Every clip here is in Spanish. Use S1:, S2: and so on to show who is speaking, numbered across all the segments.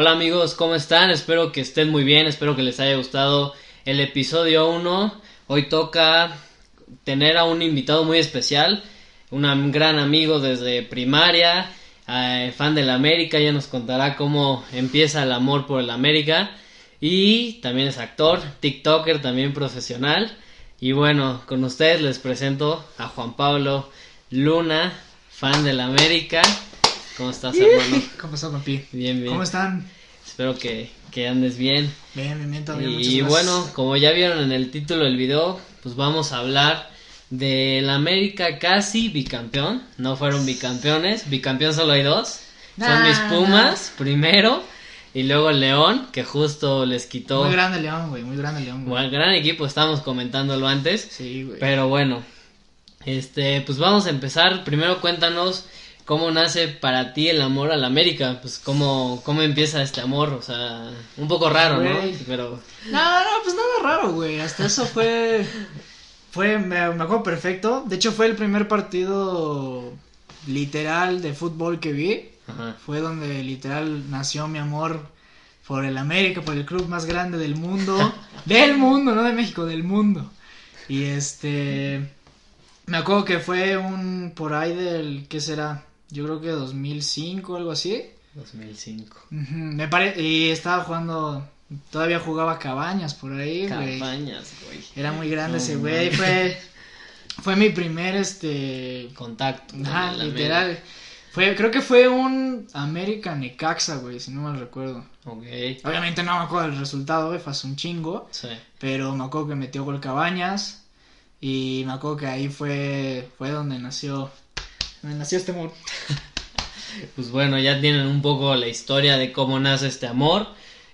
S1: Hola amigos, ¿cómo están? Espero que estén muy bien, espero que les haya gustado el episodio 1. Hoy toca tener a un invitado muy especial, un gran amigo desde primaria, eh, fan del América, ya nos contará cómo empieza el amor por el América. Y también es actor, TikToker, también profesional. Y bueno, con ustedes les presento a Juan Pablo Luna, fan del América. ¿Cómo estás, hermano?
S2: ¿Cómo estás, papi?
S1: Bien, bien.
S2: ¿Cómo están?
S1: Espero que, que andes bien.
S2: Bien, bien, bien, todo bien.
S1: Y bueno, como ya vieron en el título del video, pues vamos a hablar del América casi bicampeón. No fueron bicampeones, bicampeón solo hay dos. Son mis Pumas, primero. Y luego el León, que justo les quitó.
S2: Muy grande León, güey, muy grande León. Güey.
S1: Bueno, gran equipo, estábamos comentándolo antes.
S2: Sí, güey.
S1: Pero bueno, este, pues vamos a empezar. Primero cuéntanos cómo nace para ti el amor a la América. Pues cómo, cómo empieza este amor, o sea, un poco raro, ¿no? Pero.
S2: No, no, pues nada raro, güey. Hasta eso fue. Fue, me, me acuerdo perfecto. De hecho, fue el primer partido literal de fútbol que vi. Fue donde literal nació mi amor por el América, por el club más grande del mundo. del mundo, no de México, del mundo. Y este. Me acuerdo que fue un. Por ahí del. ¿Qué será? Yo creo que 2005 o algo así.
S1: 2005.
S2: Me pare... Y estaba jugando. Todavía jugaba Cabañas por ahí,
S1: güey. Cabañas, güey.
S2: Era muy grande ese güey. Fue. Fue mi primer este.
S1: Contacto.
S2: Ajá, literal. Fue, creo que fue un American Necaxa, güey, si no mal recuerdo.
S1: Ok.
S2: Obviamente no me acuerdo del resultado, güey, fue hace un chingo.
S1: Sí.
S2: Pero me acuerdo que metió gol Cabañas. Y me acuerdo que ahí fue, fue donde nació, donde nació este amor.
S1: pues bueno, ya tienen un poco la historia de cómo nace este amor.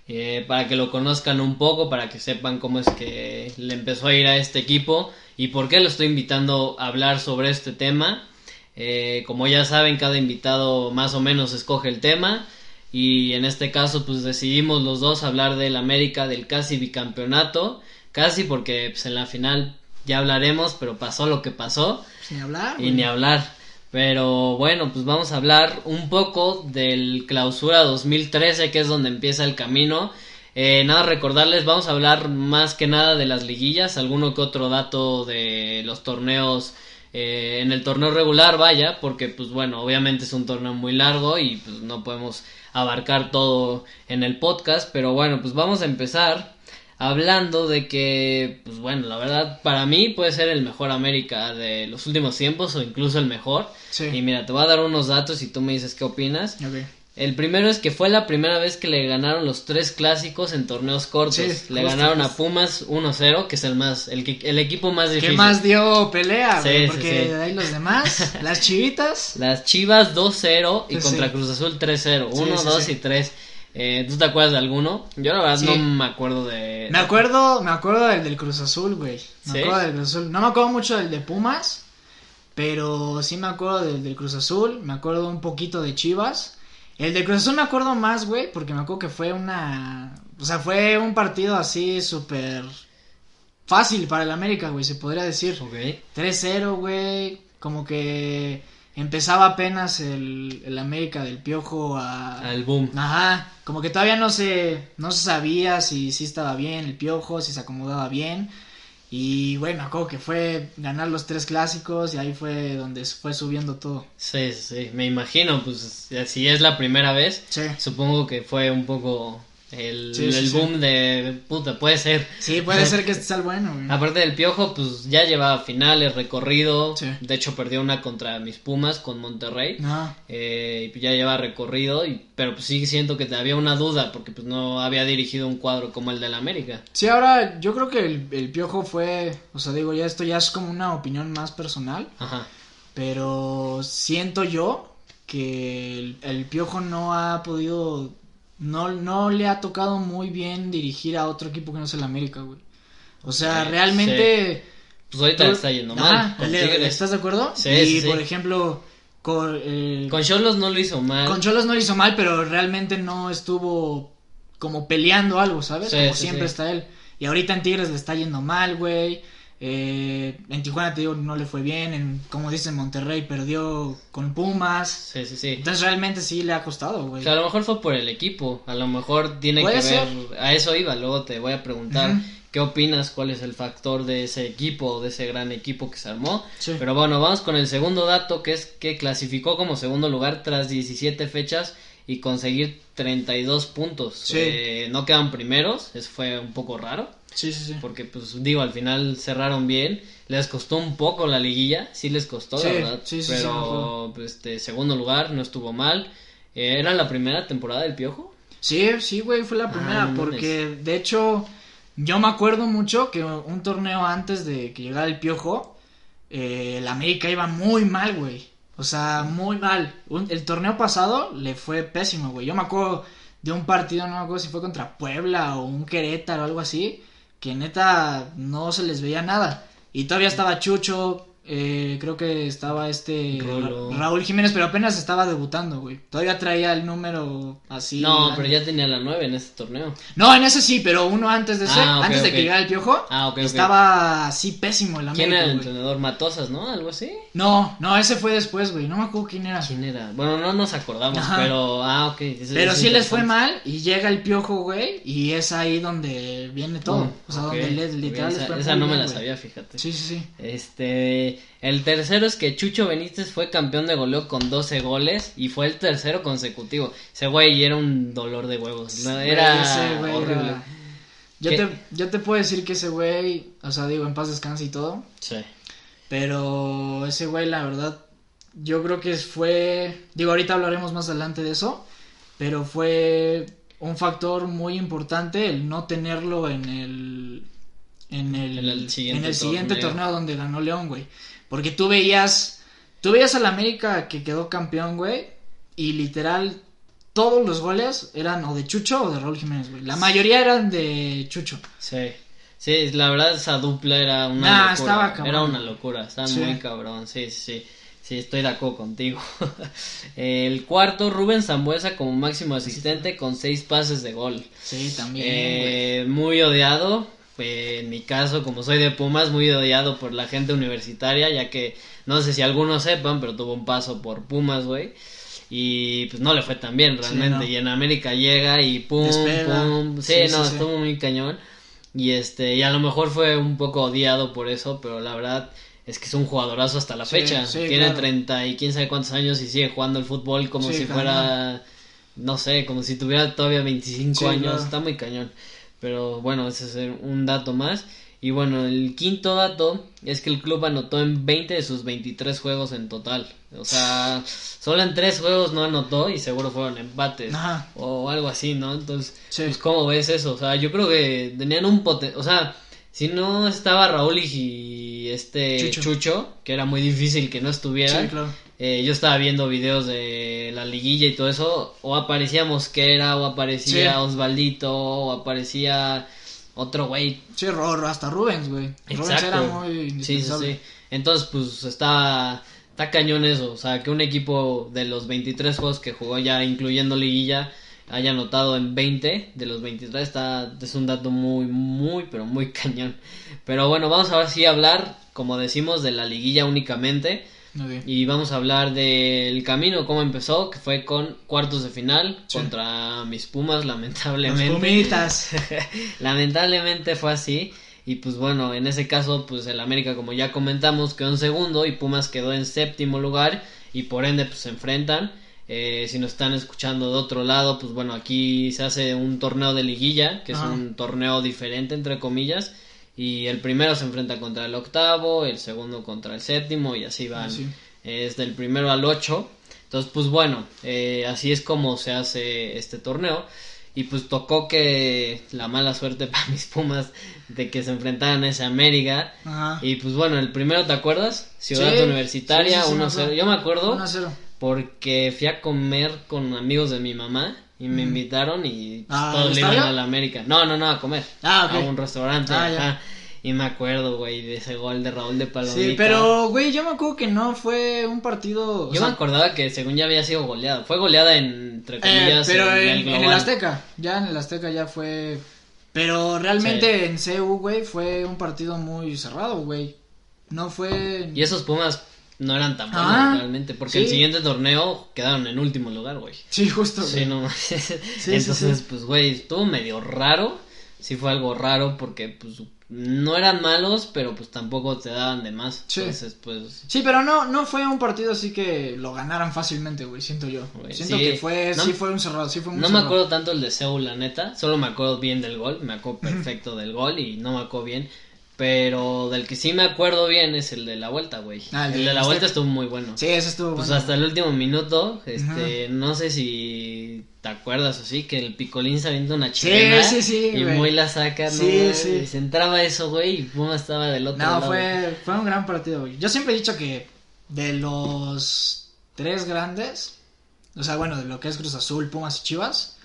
S1: Eh, para que lo conozcan un poco, para que sepan cómo es que le empezó a ir a este equipo y por qué lo estoy invitando a hablar sobre este tema. Eh, como ya saben, cada invitado más o menos escoge el tema. Y en este caso, pues decidimos los dos hablar del América, del casi bicampeonato. Casi porque pues, en la final ya hablaremos, pero pasó lo que pasó.
S2: Sin hablar.
S1: Y ni hablar. Pero bueno, pues vamos a hablar un poco del clausura 2013, que es donde empieza el camino. Eh, nada, recordarles, vamos a hablar más que nada de las liguillas, alguno que otro dato de los torneos eh, en el torneo regular, vaya, porque pues bueno, obviamente es un torneo muy largo y pues no podemos abarcar todo en el podcast, pero bueno, pues vamos a empezar hablando de que, pues bueno, la verdad para mí puede ser el mejor América de los últimos tiempos o incluso el mejor. Y mira, te voy a dar unos datos y tú me dices qué opinas. El primero es que fue la primera vez que le ganaron los tres clásicos en torneos cortos. le ganaron a Pumas 1-0, que es el más el, el equipo más difícil.
S2: ¿Qué más dio pelea? porque de ahí los demás, las chivitas.
S1: Las Chivas 2-0 y contra Cruz Azul 3-0, 1, 2 y 3. Eh, ¿Tú te acuerdas de alguno? Yo la verdad no me acuerdo de...
S2: Me acuerdo, me acuerdo del del Cruz Azul, güey. Me acuerdo del Cruz Azul. No me acuerdo mucho del de Pumas, pero sí me acuerdo del del Cruz Azul. Me acuerdo un poquito de Chivas. El de Cruz Azul me acuerdo más, güey, porque me acuerdo que fue una... O sea, fue un partido así súper fácil para el América, güey, se podría decir.
S1: Ok.
S2: 3-0, güey. Como que empezaba apenas el, el América del Piojo a...
S1: Al boom.
S2: Ajá. Como que todavía no se, no se sabía si, si estaba bien el Piojo, si se acomodaba bien. Y bueno, acuerdo que fue ganar los tres clásicos y ahí fue donde fue subiendo todo.
S1: Sí, sí, me imagino, pues si es la primera vez, supongo que fue un poco el, boom de puta, puede ser.
S2: Sí, puede ser que este sea el bueno.
S1: Aparte del Piojo, pues ya llevaba finales, recorrido. De hecho, perdió una contra mis Pumas con Monterrey.
S2: Ah.
S1: Eh, y ya lleva recorrido, y, pero pues sí siento que había una duda porque pues no había dirigido un cuadro como el del América.
S2: Sí, ahora yo creo que el, Piojo fue, o sea, digo, ya esto ya es como una opinión más personal.
S1: Ajá.
S2: Pero siento yo que el Piojo no ha podido no, no le ha tocado muy bien dirigir a otro equipo que no es el América, güey. O sea, realmente...
S1: Pues ahorita le está yendo mal.
S2: ¿Estás de acuerdo?
S1: Sí,
S2: y por ejemplo, con... Eh,
S1: con Cholos no lo hizo mal.
S2: Con Cholos no lo hizo mal, pero realmente no estuvo como peleando algo, ¿sabes? como siempre está él. Y ahorita en Tigres le está yendo mal, güey. Eh, en Tijuana, te digo, no le fue bien. En, como dicen, Monterrey perdió con Pumas.
S1: Sí, sí, sí.
S2: Entonces realmente sí le ha costado, güey.
S1: O sea, a lo mejor fue por el equipo. A lo mejor tiene que ver. A eso iba. Luego te voy a preguntar. ¿Qué opinas? ¿Cuál es el factor de ese equipo, de ese gran equipo que se armó? Sí. Pero bueno, vamos con el segundo dato, que es que clasificó como segundo lugar tras 17 fechas y conseguir 32 puntos. Sí. Eh, no quedan primeros, eso fue un poco raro.
S2: Sí, sí, sí.
S1: Porque, pues, digo, al final cerraron bien. Les costó un poco la liguilla, sí les costó, la verdad. Sí, sí, pero, pues, este, segundo lugar, no estuvo mal. Eh, ¿Era la primera temporada del Piojo?
S2: Sí, sí, güey, fue la primera. Ah, porque, de hecho, yo me acuerdo mucho que un torneo antes de que llegara el Piojo, eh, el América iba muy mal, güey. O sea, muy mal. el torneo pasado le fue pésimo, güey. Yo me acuerdo de un partido, no me acuerdo si fue contra Puebla o un Querétaro o algo así que neta no se les veía nada. Y todavía estaba Chucho, eh, creo que estaba este Raúl Jiménez, pero apenas estaba debutando, güey. Todavía traía el número así.
S1: No, pero ya tenía la 9 en ese torneo.
S2: No, en ese sí, pero uno antes de ese, ah, antes de que llegara el piojo,
S1: ah,
S2: estaba así pésimo el
S1: América. ¿Quién era el entrenador? Matosas, ¿no? Algo así.
S2: No, no, ese fue después, güey. No me acuerdo quién era.
S1: ¿Quién era? Bueno, no nos acordamos, pero. Ah, ok.
S2: pero sí les fue mal y llega el piojo, güey, y es ahí donde viene todo. o sea, donde literal
S1: esa, Esa no me la sabía, fíjate.
S2: Sí, sí, sí.
S1: Este. El tercero es que Chucho Benítez fue campeón de goleo con 12 goles y fue el tercero consecutivo. Ese güey era un dolor de huevos. Era horrible.
S2: Yo te, yo te puedo decir que ese güey, o sea, digo, en paz descanse y todo.
S1: Sí.
S2: Pero ese güey, la verdad, yo creo que fue, digo, ahorita hablaremos más adelante de eso, pero fue un factor muy importante el no tenerlo en el en el, siguiente, torneo donde ganó León, güey. Porque tú veías, tú veías al América que quedó campeón, güey, y literal todos los goles eran o de Chucho o de Raúl Jiménez, güey. La mayoría eran de Chucho.
S1: Sí. Sí, la verdad esa dupla era una locura. Estaba Era una locura, estaba muy cabrón. Sí, sí, sí. estoy de acuerdo contigo. el cuarto, Rubén Zambuesa como máximo asistente con seis pases de gol.
S2: Sí, también.
S1: Eh, muy odiado en mi caso, como soy de Pumas, muy odiado por la gente universitaria, ya que no sé si algunos sepan, pero tuvo un paso por Pumas, güey. Y pues no le fue tan bien realmente. Y en América llega y pum, pum. Sí, no, estuvo muy cañón. Y este, y a lo mejor fue un poco odiado por eso, pero la verdad es que es un jugadorazo hasta la fecha. Tiene 30 y quién sabe cuántos años y sigue jugando el fútbol como si fuera, no sé, como si tuviera todavía 25 años. Está muy cañón. Pero bueno, ese es un dato más. Y bueno, el quinto dato es que el club anotó en 20 de sus 23 juegos en total. O sea, solo en 3 juegos no anotó y seguro fueron empates o algo así, ¿no? Entonces, pues, ¿cómo ves eso? O sea, yo creo que tenían un potencial. O sea, si no estaba Raúl y este Chucho. que era muy difícil que no estuviera. Eh, yo estaba viendo videos de la liguilla y todo eso, o aparecía Mosquera, o aparecía Osvaldito, o aparecía otro güey.
S2: Sí, hasta Rubens, güey. Rubens era muy Sí, sí, sí.
S1: Entonces, pues está, está cañón eso. O sea, que un equipo de los 23 juegos que jugó ya, incluyendo liguilla, haya anotado en 20 de los 23, está, es un dato muy, muy, pero muy cañón. Pero bueno, vamos a ver si hablar, como decimos, de la liguilla únicamente. Y vamos a hablar del camino, cómo empezó, que fue con cuartos de final contra mis Pumas, lamentablemente. lamentablemente fue así. Y pues bueno, en ese caso, pues el América, como ya comentamos, quedó en segundo y Pumas quedó en séptimo lugar. Y por ende, pues se enfrentan. Eh, si nos están escuchando de otro lado, pues bueno, aquí se hace un torneo de liguilla, que es un torneo diferente, entre comillas y el primero se enfrenta contra el octavo, el segundo contra el séptimo y así van. Es del primero al ocho. Entonces, pues bueno, eh, así es como se hace este torneo. Y pues tocó que la mala suerte para mis Pumas de que se enfrentaran a ese América. Y pues bueno, el primero, ¿te acuerdas? Ciudad Universitaria, 1-0. Yo me acuerdo porque fui a comer con amigos de mi mamá y me invitaron y ah, todos le iban a la América. No, no, no, a comer. Ah, A un restaurante. Ah, y me acuerdo, güey, de ese gol de Raúl de Palomita. Sí,
S2: pero, güey, yo me acuerdo que no fue un partido...
S1: Yo me acordaba que según ya había sido goleada. Fue goleada en, entre
S2: comillas, pero en, el, en, el Azteca. Ya en el Azteca ya fue... Pero realmente en CU, güey, fue un partido muy cerrado, güey. No fue.
S1: Y esos Pumas no eran tan buenos ah, realmente, porque el siguiente torneo quedaron en último lugar, güey.
S2: Sí, justo.
S1: Sí, no. Entonces, pues, güey, estuvo medio raro. Sí fue algo raro porque, pues, no eran malos, pero pues tampoco te daban de más. Sí. Entonces, pues.
S2: Sí, pero no, no fue un partido así que lo ganaran fácilmente, güey, siento yo. siento que fue, sí fue un cerrado, sí fue
S1: No me acuerdo tanto el de Seúl, la neta. Solo me acuerdo bien del gol, me acuerdo perfecto del gol y no me acuerdo bien. Pero del que sí me acuerdo bien es el de la vuelta, güey. Ah, el, de, la vuelta estuvo muy bueno.
S2: Sí, ese estuvo
S1: pues hasta el último minuto, este, no sé si te acuerdas o sí, que el Picolín se avienta una chilena. Sí, sí, sí, Y muy la saca, sí, ¿no? Sí, Y se entraba eso, güey, y Puma estaba del otro lado.
S2: No, fue, fue un gran partido, güey. Yo siempre he dicho que de los tres grandes, o sea, bueno, de lo que es Cruz Azul, Pumas y Chivas,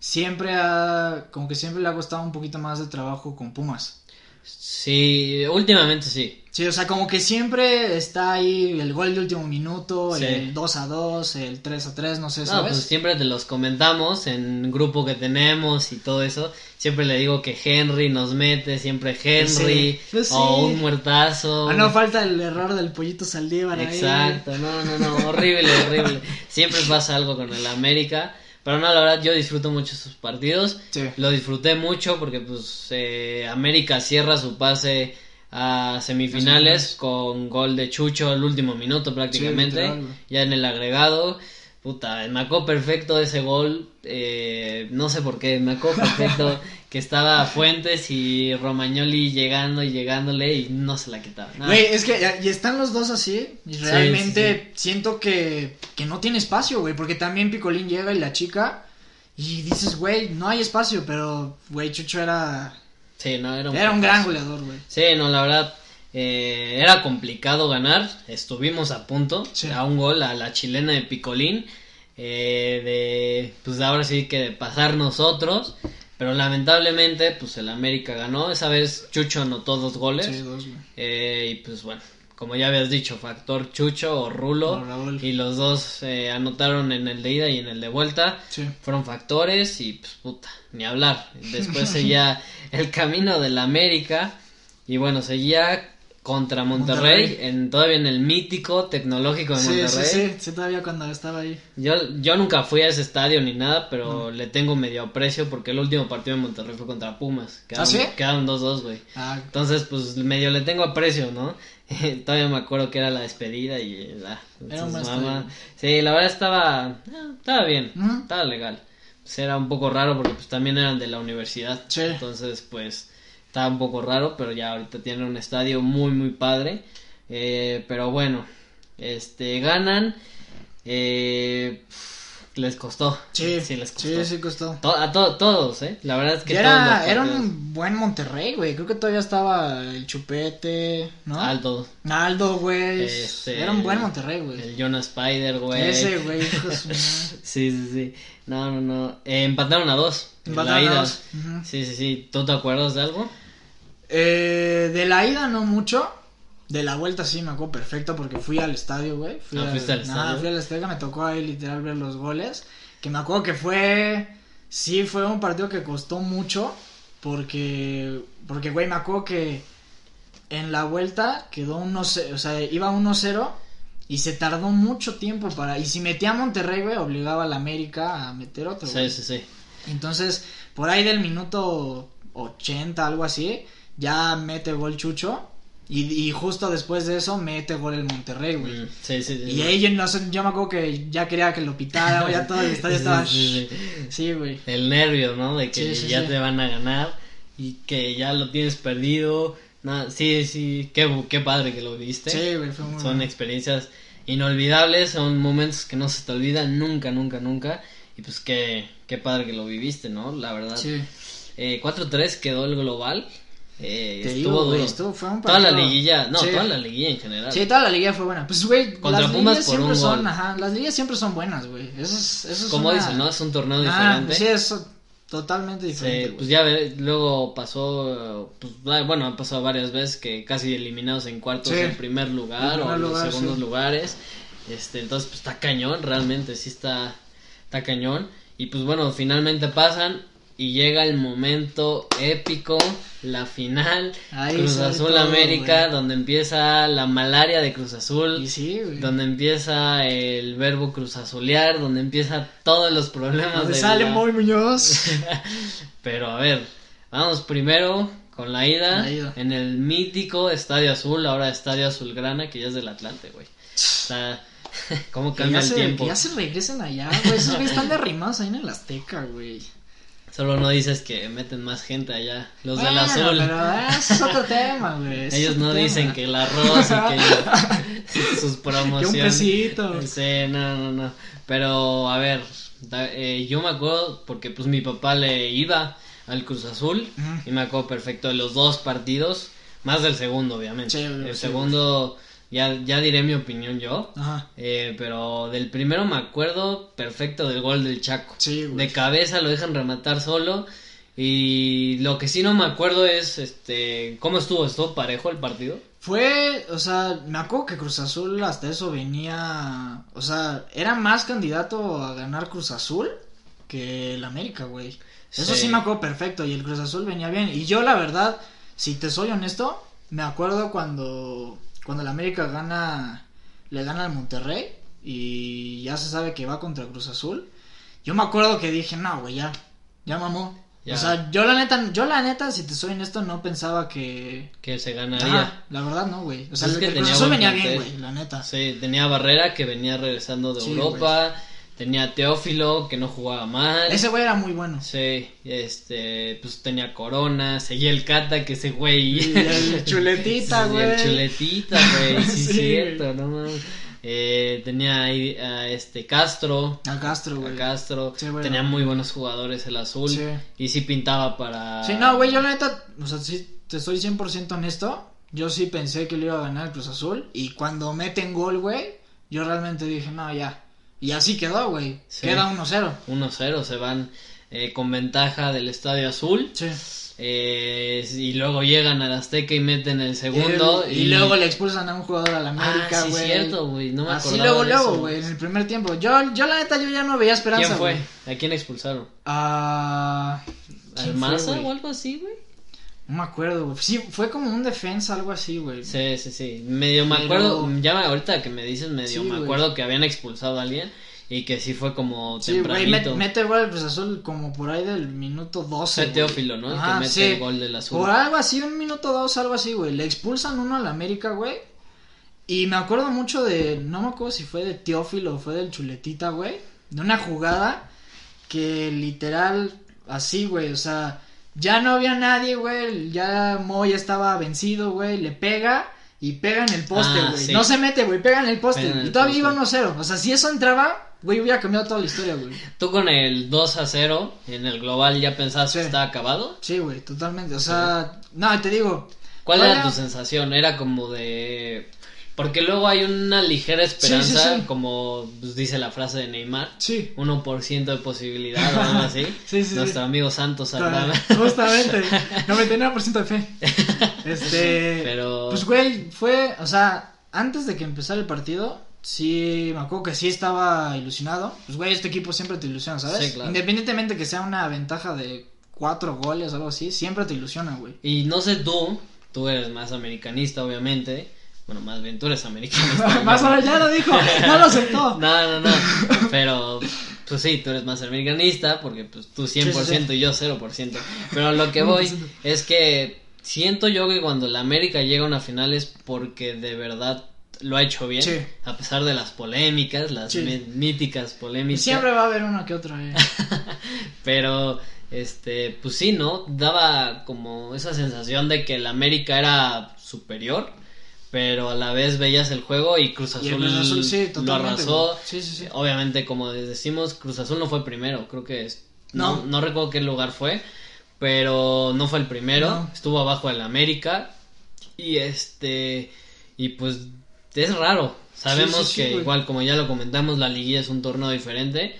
S2: siempre ha, como que siempre le ha costado un poquito más de trabajo con Pumas.
S1: Sí, últimamente sí.
S2: Sí, o sea, como que siempre está ahí el gol de último minuto, el 2 a 2, el 3 a 3, no sé, ¿sabes?
S1: No, pues siempre te los comentamos en grupo que tenemos y todo eso. Siempre le digo que Henry nos mete, siempre Henry, pues o un muertazo.
S2: Ah, no falta el error del pollito Saldívar
S1: Exacto, no, no, no, horrible, horrible. Siempre pasa algo con el América. Pero no, la verdad yo disfruto mucho sus partidos. Lo disfruté mucho porque pues eh, América cierra su pase a semifinales con gol de Chucho al último minuto prácticamente, ya en el agregado. Puta, me acuerdo perfecto ese gol, eh, no sé por qué, me acuerdo perfecto que estaba Fuentes y Romagnoli llegando y llegándole y no se la quitaba.
S2: Güey, es que y están los dos así y realmente siento que, que no tiene espacio, güey, porque también Picolín llega y la chica y dices, güey, no hay espacio, pero, güey, Chucho era...
S1: Sí, no, era un,
S2: era un gran goleador, güey.
S1: Sí, no, la verdad, eh, era complicado ganar, estuvimos a punto, a un gol a la chilena de Picolín, eh, de, pues ahora sí que de pasar nosotros, pero lamentablemente, pues el América ganó. Esa vez Chucho anotó dos goles. Sí, dos, eh, y pues bueno, como ya habías dicho, factor Chucho o Rulo. y los dos eh, anotaron en el de ida y en el de vuelta. Sí. Fueron factores y pues puta, ni hablar. Después seguía el camino del América. Y bueno, seguía contra Monterrey, en todavía en el mítico tecnológico de Monterrey. Sí,
S2: sí, sí, todavía cuando estaba ahí.
S1: Yo, yo nunca fui a ese estadio ni nada, pero le tengo medio aprecio porque el último partido de Monterrey fue contra Pumas.
S2: ¿Ah, sí?
S1: Quedaron 2-2, güey. Ah. Entonces, pues medio le tengo aprecio, ¿no? todavía me acuerdo que era la despedida y... Ah, mamá... Sí, la verdad estaba... Ah, estaba bien, estaba legal. Pues era un poco raro porque pues también eran de la universidad. Sí. Entonces, pues estaba un poco raro, pero ya ahorita tienen un estadio muy, muy padre. Eh, pero bueno, este, ganan. Eh, les costó.
S2: Sí, sí, les costó. Sí, sí costó.
S1: a todos, ¿eh? La verdad es que
S2: era, era un buen Monterrey, güey. Creo que todavía estaba el Chupete, ¿no?
S1: Aldo.
S2: Aldo, güey. Este, era un buen Monterrey, güey.
S1: El Jonas Spider, güey.
S2: Ese, güey.
S1: sí, sí, sí. No, no, no. Eh, empataron a dos. Empataron a dos. Sí, sí, sí. ¿Tú te acuerdas de algo?
S2: Eh, de la ida no mucho. De la vuelta sí me acuerdo perfecto porque fui al estadio, güey. Fui,
S1: al, fuiste al estadio.
S2: fui al estadio, me tocó ahí literal ver los goles. Que me acuerdo que fue. Sí, fue un partido que costó mucho. Porque. Porque, güey, me acuerdo que. En la vuelta quedó 1-0. O sea, iba 1-0. Y se tardó mucho tiempo para. Y si metía a Monterrey, güey, obligaba a la América a meter otro,
S1: Sí, sí, sí.
S2: Entonces, por ahí del minuto 80, algo así ya mete gol Chucho. Y, justo después de eso mete gol el Monterrey, güey. Mm,
S1: sí, sí, sí.
S2: Y ahí no sé, yo me acuerdo que ya quería que lo pitara, ya todo el estadio estaba. Sí, güey.
S1: El nervio, ¿no? De que ya te van a ganar y que ya lo tienes perdido. Nada, sí, sí, qué, qué padre que lo viste.
S2: Sí, güey, fue muy
S1: Son experiencias inolvidables, son momentos que no se te olvidan nunca, nunca, nunca. Y pues qué, qué padre que lo viviste, ¿no? La verdad. Sí. Eh, 4-3 quedó el global. Eh, estuvo duro. Estuvo, fue un toda la liguilla, no, toda la liguilla en general.
S2: Sí, toda la liguilla fue buena. Pues, güey, las liguillas siempre son, ajá, las liguillas siempre son buenas, güey. Eso es, eso es
S1: Como
S2: una...
S1: dicen, ¿no? Es un torneo ah, diferente.
S2: Sí, es totalmente diferente.
S1: Pues ya ve, luego pasó, pues, bueno, ha pasado varias veces que casi eliminados en cuartos en primer lugar o en los segundos lugares. Este, entonces, pues está cañón, realmente, sí está, está cañón. Y pues bueno, finalmente pasan y llega el momento épico, la final, Cruz Azul América, donde empieza la malaria de Cruz Azul, donde empieza el verbo Cruz Azulear, donde empieza todos los problemas.
S2: Donde sale muy Muñoz.
S1: Pero a ver, vamos primero con la ida, en el mítico Estadio Azul, ahora Estadio Azulgrana, que ya es del Atlante, güey. Está... ¿Cómo cambia el tiempo?
S2: Que ya se regresen allá, güey. Esos güeyes están derrimados ahí en el Azteca, güey.
S1: Solo no dices que meten más gente allá, los del azul.
S2: Pero ese es otro tema, güey.
S1: Ellos no dicen que el arroz y que sus promociones. Que un
S2: pesito.
S1: Sí, no, no, no. Pero, a ver, eh, yo me acuerdo porque pues mi papá le iba al Cruz Azul y me acuerdo perfecto de los dos partidos, más del segundo, obviamente. el segundo ya, ya diré mi opinión yo. Eh, pero del primero me acuerdo perfecto del gol del Chaco. De cabeza lo dejan rematar solo. Y lo que sí no me acuerdo es, este, ¿cómo estuvo? ¿Estuvo parejo el partido?
S2: Fue, o sea, me acuerdo que Cruz Azul hasta eso venía, o sea, era más candidato a ganar Cruz Azul que el América, güey. Eso sí me acuerdo perfecto y el Cruz Azul venía bien. Y yo la verdad, si te soy honesto, me acuerdo cuando cuando el América gana, le gana al Monterrey y ya se sabe que va contra Cruz Azul. Yo me acuerdo que dije, no, güey, ya, ya mamó. O sea, yo la neta, yo la neta, si te soy honesto, no pensaba que...
S1: Que se ganaría.
S2: la verdad no, güey. O sea, el, Cruz Azul venía bien, güey, la neta.
S1: Sí, tenía Barrera que venía regresando de Europa. Tenía Teófilo, que no jugaba mal.
S2: Ese güey era muy bueno.
S1: Sí, este, pues tenía Corona, seguía el Cata, que ese güey.
S2: Y el chuletita, güey.
S1: el chuletita, güey, sí, sí, cierto, no mames. Eh, tenía ahí a este Castro.
S2: A Castro, güey.
S1: A Castro. Tenía muy buenos jugadores el azul. Sí. Y sí pintaba para.
S2: Sí, no, güey, yo la neta, o sea, sí, te soy 100% honesto. Yo sí pensé que le iba a ganar el Cruz Azul. Y cuando meten gol, güey, yo realmente dije, no, ya y así quedó, güey. Queda 1-0.
S1: 1-0, se van eh, con ventaja del Estadio Azul.
S2: Sí.
S1: Eh, y luego llegan al Azteca y meten el segundo.
S2: Y, luego le expulsan a un jugador a la América, güey. Ah, sí,
S1: cierto, güey. No me
S2: Así luego, luego, güey, en el primer tiempo. Yo, yo, la neta, yo ya no veía esperanza.
S1: ¿Quién fue? ¿A quién expulsaron?
S2: A.
S1: ¿Al Maza o algo así, güey?
S2: No me acuerdo, güey. Sí, fue como un defensa, algo así, güey.
S1: Sí, sí, sí. Medio me acuerdo, ya ahorita que me dices medio, me acuerdo que habían expulsado a alguien y que sí fue como
S2: sí, tempranito. Güey, mete gol el Cruz Azul como por ahí del minuto 12.
S1: Fue Teófilo, ¿no? El que mete el gol del Azul.
S2: Por algo así, un minuto 2, algo así, güey. Le expulsan uno al América, güey. Y me acuerdo mucho de, no me acuerdo si fue de Teófilo o fue del Chuletita, güey. De una jugada que literal, así, güey, o sea ya no había nadie, güey. Ya Moy estaba vencido, güey. Le pega y pega en el poste, ah, güey. No se mete, güey. Pega en el poste. y todavía iba 1-0. O sea, si eso entraba, güey, hubiera cambiado toda la historia, güey.
S1: ¿Tú con el 2 0 en el global ya pensabas que estaba acabado?
S2: Sí, güey, totalmente. O sea, no, te digo.
S1: ¿Cuál era tu sensación? Era como de porque luego hay una ligera esperanza, como pues, dice la frase de Neymar.
S2: Sí.
S1: 1% de posibilidad o algo así.
S2: sí, sí,
S1: Nuestro amigo Santos Aldana.
S2: Justamente. 99% de fe. Este.
S1: Pero.
S2: Pues, güey, fue. O sea, antes de que empezara el partido, sí, me acuerdo que sí estaba ilusionado. Pues, güey, este equipo siempre te ilusiona, ¿sabes? Sí, claro. Independientemente que sea una ventaja de cuatro goles o algo así, siempre te ilusiona, güey.
S1: Y no sé tú, tú eres más americanista, obviamente. Bueno, más bien tú eres americano.
S2: más o ya lo dijo, no lo aceptó.
S1: no, no, no. Pero, pues sí, tú eres más americanista porque pues tú 100% y yo 0%. Pero lo que voy es que siento yo que cuando la América llega a una final es porque de verdad lo ha hecho bien. A pesar de las polémicas, las míticas polémicas.
S2: Siempre va a haber uno que otro. Eh.
S1: Pero este, pues sí, ¿no? Daba como esa sensación de que la América era superior pero a la vez veías el juego y Cruz Azul, lo arrasó. Obviamente, como decimos, Cruz Azul no fue primero, creo que es, no. no, recuerdo qué lugar fue, pero no fue el primero, estuvo abajo del América y este y pues es raro. Sabemos que igual como ya lo comentamos, la liguilla es un torneo diferente,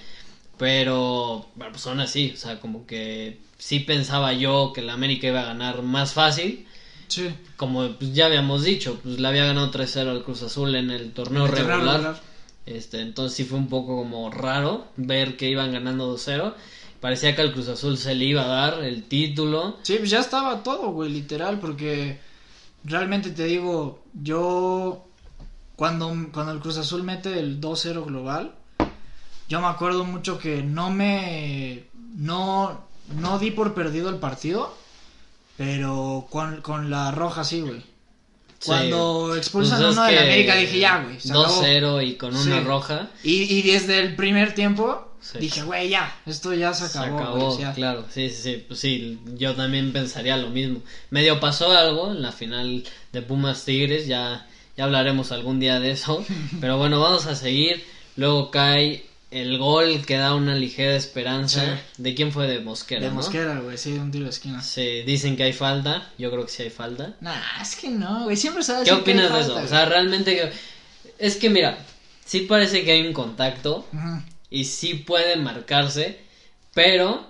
S1: pero bueno, pues son así, o sea, como que sí pensaba yo que el América iba a ganar más fácil
S2: Sí.
S1: Como pues, ya habíamos dicho, pues le había ganado 3-0 al Cruz Azul en el torneo regular. Este, entonces sí fue un poco como raro ver que iban ganando 2-0. parecía que al Cruz Azul se le iba a dar el título.
S2: Sí, pues ya estaba todo, güey, literal, porque realmente te digo, yo cuando, cuando el Cruz Azul mete el 2-0 global, yo me acuerdo mucho que no me, no, no di por perdido el partido, pero con, con la roja sí, güey. Cuando expulsan
S1: Pues es
S2: uno de la
S1: que
S2: América dije ya, güey. se acabó.
S1: 2-0 y con una
S2: Sí.
S1: roja.
S2: Y, y desde el primer tiempo
S1: Sí.
S2: dije, güey, ya, esto ya se
S1: Se
S2: acabó.
S1: acabó,
S2: güey, ya.
S1: claro, sí, sí, sí, pues sí, yo también pensaría lo mismo. Medio pasó algo en la final de Pumas Tigres, ya, ya hablaremos algún día de eso, pero bueno, vamos a seguir. Luego cae el gol que da una ligera esperanza.
S2: Sí.
S1: ¿De quién fue? De Mosquera,
S2: De
S1: ¿no?
S2: Mosquera, güey, sí, un tiro de esquina.
S1: Sí, dicen que hay falta, yo creo que sí hay falta.
S2: Nah, es que no, güey, siempre sabes
S1: ¿Qué opinas de eso? O sea, realmente, es que mira, sí parece que hay un contacto, y sí puede marcarse, pero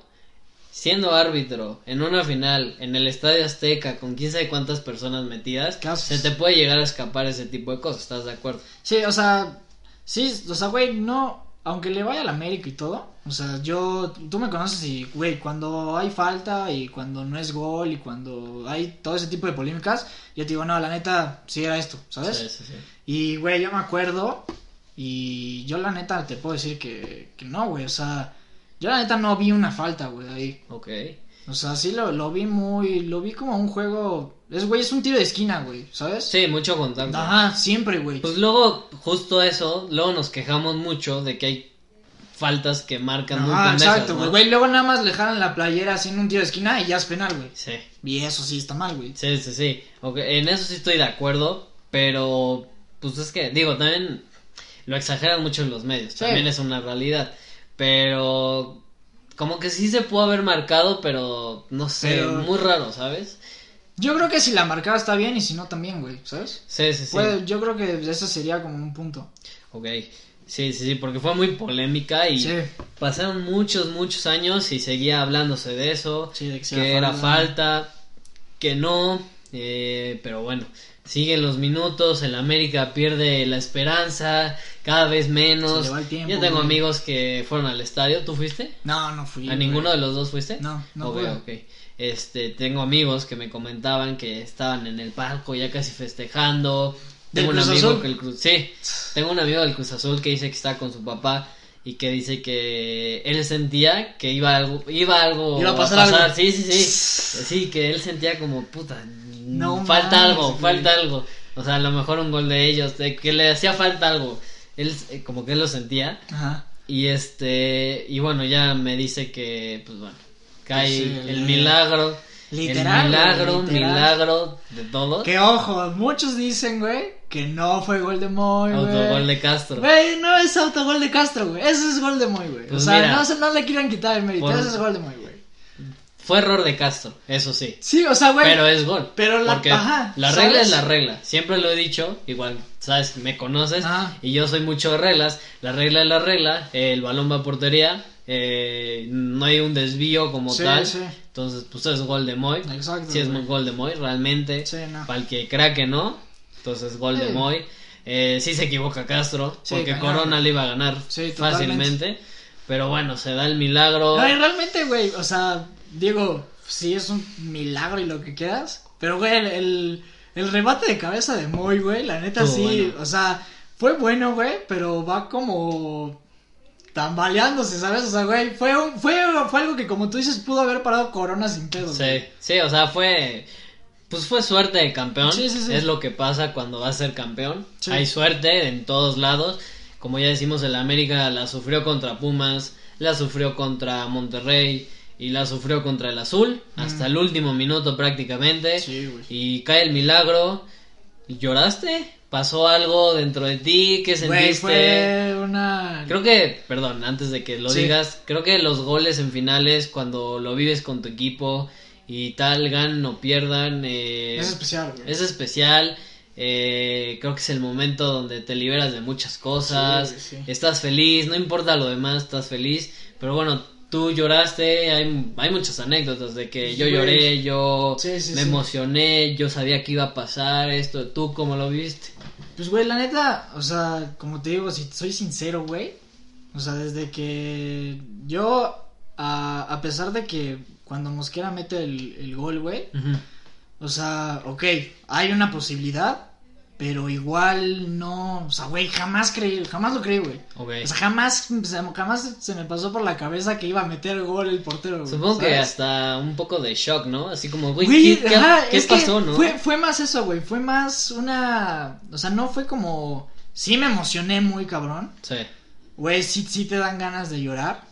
S1: siendo árbitro en una final en el Estadio Azteca con quién sabe cuántas personas metidas, se te puede llegar a escapar ese tipo de cosas, ¿estás de acuerdo?
S2: Sí, o sea, sí, o sea, güey, no, aunque le vaya al América y todo, o sea, yo, tú me conoces y, güey, cuando hay falta y cuando no es gol y cuando hay todo ese tipo de polémicas, yo te digo, no, la neta, sí era esto, ¿sabes?
S1: Sí, sí, sí.
S2: Y, güey, yo me acuerdo y yo la neta te puedo decir que, que no, güey, o sea, yo la neta no vi una falta, güey, ahí.
S1: Ok.
S2: O sea, sí lo, lo vi muy, lo vi como un juego, es, güey, es un tiro de esquina, güey, ¿sabes?
S1: Sí, mucho contacto.
S2: Ajá, siempre, güey.
S1: Pues luego, justo eso, luego nos quejamos mucho de que hay faltas que marcan muy
S2: Ah, exacto,
S1: ¿no?
S2: güey. Güey, Luego nada más le jalan la playera haciendo un tiro de esquina y ya es penal, güey.
S1: Sí.
S2: Y eso sí está mal, güey.
S1: Sí, sí, sí. En eso sí estoy de acuerdo, pero pues es que, digo, también lo exageran mucho en los medios,
S2: Sí.
S1: también es una realidad, pero como que sí se pudo haber marcado, pero no sé,
S2: Pero-
S1: muy raro, ¿sabes?
S2: Yo creo que si la marcada está bien y si no también, güey, ¿sabes?
S1: Sí, sí, sí.
S2: Pues, yo creo que ese sería como un punto.
S1: Ok, sí, sí, sí, porque fue muy polémica y
S2: Sí.
S1: pasaron muchos, muchos años y seguía hablándose de eso,
S2: Sí, de que era
S1: era falta, que no, eh, pero bueno, siguen los minutos, el América pierde la esperanza, cada vez menos.
S2: Se le va el tiempo,
S1: Yo tengo
S2: güey.
S1: amigos que fueron al estadio, ¿tú fuiste?
S2: No, no fui.
S1: ¿A
S2: güey.
S1: ninguno de los dos fuiste?
S2: No, no
S1: Ok,
S2: pude.
S1: ok. Este, tengo amigos que me comentaban que estaban en el palco ya casi festejando.
S2: ¿Del
S1: Tengo un
S2: Cruz
S1: amigo
S2: Azul?
S1: que el Cruz, sí, tengo un amigo del Cruz Azul que dice que está con su papá y que dice que él sentía que iba algo, iba algo
S2: Iba a pasar algo.
S1: Sí, sí, sí. Sí, que él sentía como puta,
S2: No
S1: falta
S2: mames,
S1: algo,
S2: güey.
S1: falta algo. O sea, a lo mejor un gol de ellos, de que le hacía falta algo. Él eh, como que él lo sentía
S2: Ajá.
S1: y este, y bueno, ya me dice que, pues bueno, cae
S2: Pues sí,
S1: el
S2: el-
S1: milagro.
S2: Literal,
S1: el milagro,
S2: literal.
S1: milagro de todos.
S2: Que ojo, muchos dicen, güey, que no fue gol de Moy, güey.
S1: Autogol de Castro.
S2: Güey, no es autogol de Castro, güey. Ese es gol de Moy, güey.
S1: Pues
S2: o sea,
S1: mira.
S2: no, se- no le quieran quitar el mérito.
S1: Por-
S2: Ese es gol de Moy, güey.
S1: Fue error de Castro, eso sí.
S2: Sí, o sea, güey.
S1: Pero es gol.
S2: pero la-
S1: Porque
S2: ajá,
S1: la
S2: ¿sabes?
S1: regla es la regla. Siempre lo he dicho, igual, sabes, me conoces y yo soy mucho de reglas. La regla es la regla. el balón va a portería. eh, no hay un desvío como
S2: Sí,
S1: tal.
S2: sí.
S1: Entonces, pues es gol de Moy.
S2: Exacto,
S1: Si es
S2: güey.
S1: gol de Moy, realmente.
S2: Sí, no.
S1: Para el que crea que no, entonces gol de
S2: Sí.
S1: Moy. Eh, sí se equivoca Castro,
S2: Sí,
S1: porque. Corona le iba a ganar
S2: Sí, totalmente.
S1: fácilmente. Pero bueno, se da el milagro.
S2: No, y realmente, güey, o sea, digo, sí es un milagro y lo que quieras. Pero, güey, el, el, el remate de cabeza de Moy, güey, la neta sí,
S1: bueno.
S2: o sea, fue bueno, güey, pero va como tambaleándose, ¿sabes? O sea, güey, fue, un- fue, fue algo que, como tú dices, pudo haber parado Corona sin pedo.
S1: Sí,
S2: güey.
S1: sí, o sea, fue. Pues fue suerte de campeón.
S2: Sí, sí, sí.
S1: Es lo que pasa cuando vas a ser campeón. Hay suerte en todos lados. Como ya decimos, el América la sufrió contra Pumas, la sufrió contra Monterrey y la sufrió contra el Azul. Hasta el último minuto prácticamente.
S2: Mm. Sí.
S1: Y cae el milagro. ¿Lloraste? ¿Pasó algo dentro de ti? ¿Qué sentiste?
S2: Güey, fue una...
S1: Creo que, perdón, antes de que lo
S2: Sí.
S1: digas, creo que los goles en finales, cuando lo vives con tu equipo y tal, ganen o pierdan, eh,
S2: Es especial,
S1: es especial. eh, creo que es el momento donde te liberas de muchas cosas.
S2: Sí.
S1: Estás feliz, no importa lo demás, estás feliz. Pero bueno, tú lloraste. Hay, hay muchas anécdotas de que yo lloré, yo
S2: Sí, sí,
S1: me
S2: sí.
S1: emocioné, yo sabía que iba a pasar esto. ¿Tú cómo lo viste?
S2: Pues, güey, la neta, o sea, como te digo, si soy sincero, güey. O sea, desde que yo a, a pesar de que cuando Mosquera mete el, el gol, güey, o sea, ok, hay una posibilidad, pero igual no, o sea, güey, jamás creí, jamás lo creí, güey. O sea, jamás, jamás se me pasó por la cabeza que iba a meter gol el portero.
S1: Güey, Supongo que hasta un poco de shock, ¿no? Así como, güey, ¿qué, pasó, no?
S2: Fue, fue más eso, güey, fue más una, o sea, no fue como, sí me emocioné muy cabrón. Sí. Güey, sí, sí te dan ganas de llorar.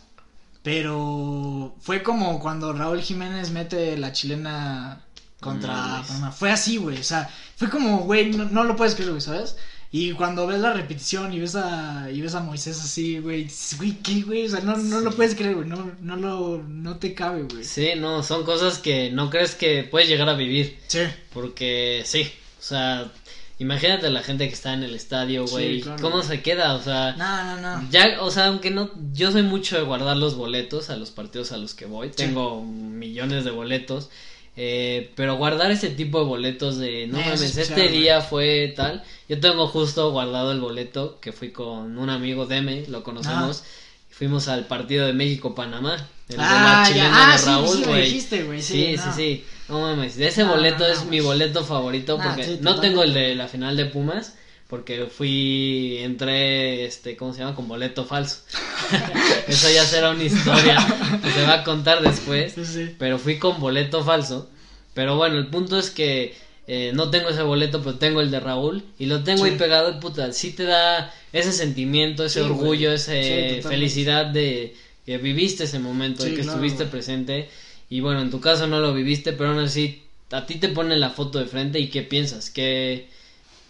S2: Pero fue como cuando Raúl Jiménez mete la chilena contra Fue así, güey. O sea, fue como, güey, no, lo puedes creer, güey, ¿sabes? Y cuando ves la repetición y ves a, y ves a Moisés así, güey, güey, ¿qué, güey? O sea, no, no lo puedes creer, güey, no, no, lo, no te cabe, güey.
S1: Sí, no, son cosas que no crees que puedes llegar a vivir.
S2: Sí.
S1: Porque sí, o sea, imagínate la gente que está en el estadio, güey, ¿cómo se queda? O sea,
S2: no, no, no.
S1: Ya, o sea, aunque no, yo soy mucho de guardar los boletos a los partidos a los que voy, tengo millones de boletos. Eh, pero guardar ese tipo de boletos de no mames, este día fue tal. Yo tengo justo guardado el boleto que fui con un amigo Deme, lo conocemos. Ah. Fuimos al partido de México-Panamá.
S2: El ah, de ah, de Raúl, güey. Sí,
S1: sí, sí, sí, No mames, de ese boleto es mi boleto favorito porque no tengo el de la final de Pumas porque fui, entré, este, ¿cómo se llama? Con boleto falso. Eso ya será una historia que se va a contar después. Pero fui con boleto falso. Pero bueno, el punto es que eh, no tengo ese boleto, pero tengo el de Raúl. Y lo tengo ahí pegado y puta, sí te da ese sentimiento, ese orgullo, esa felicidad de que viviste ese momento, de que estuviste presente. Y bueno, en tu caso no lo viviste, pero aún así a ti te pone la foto de frente y qué piensas, qué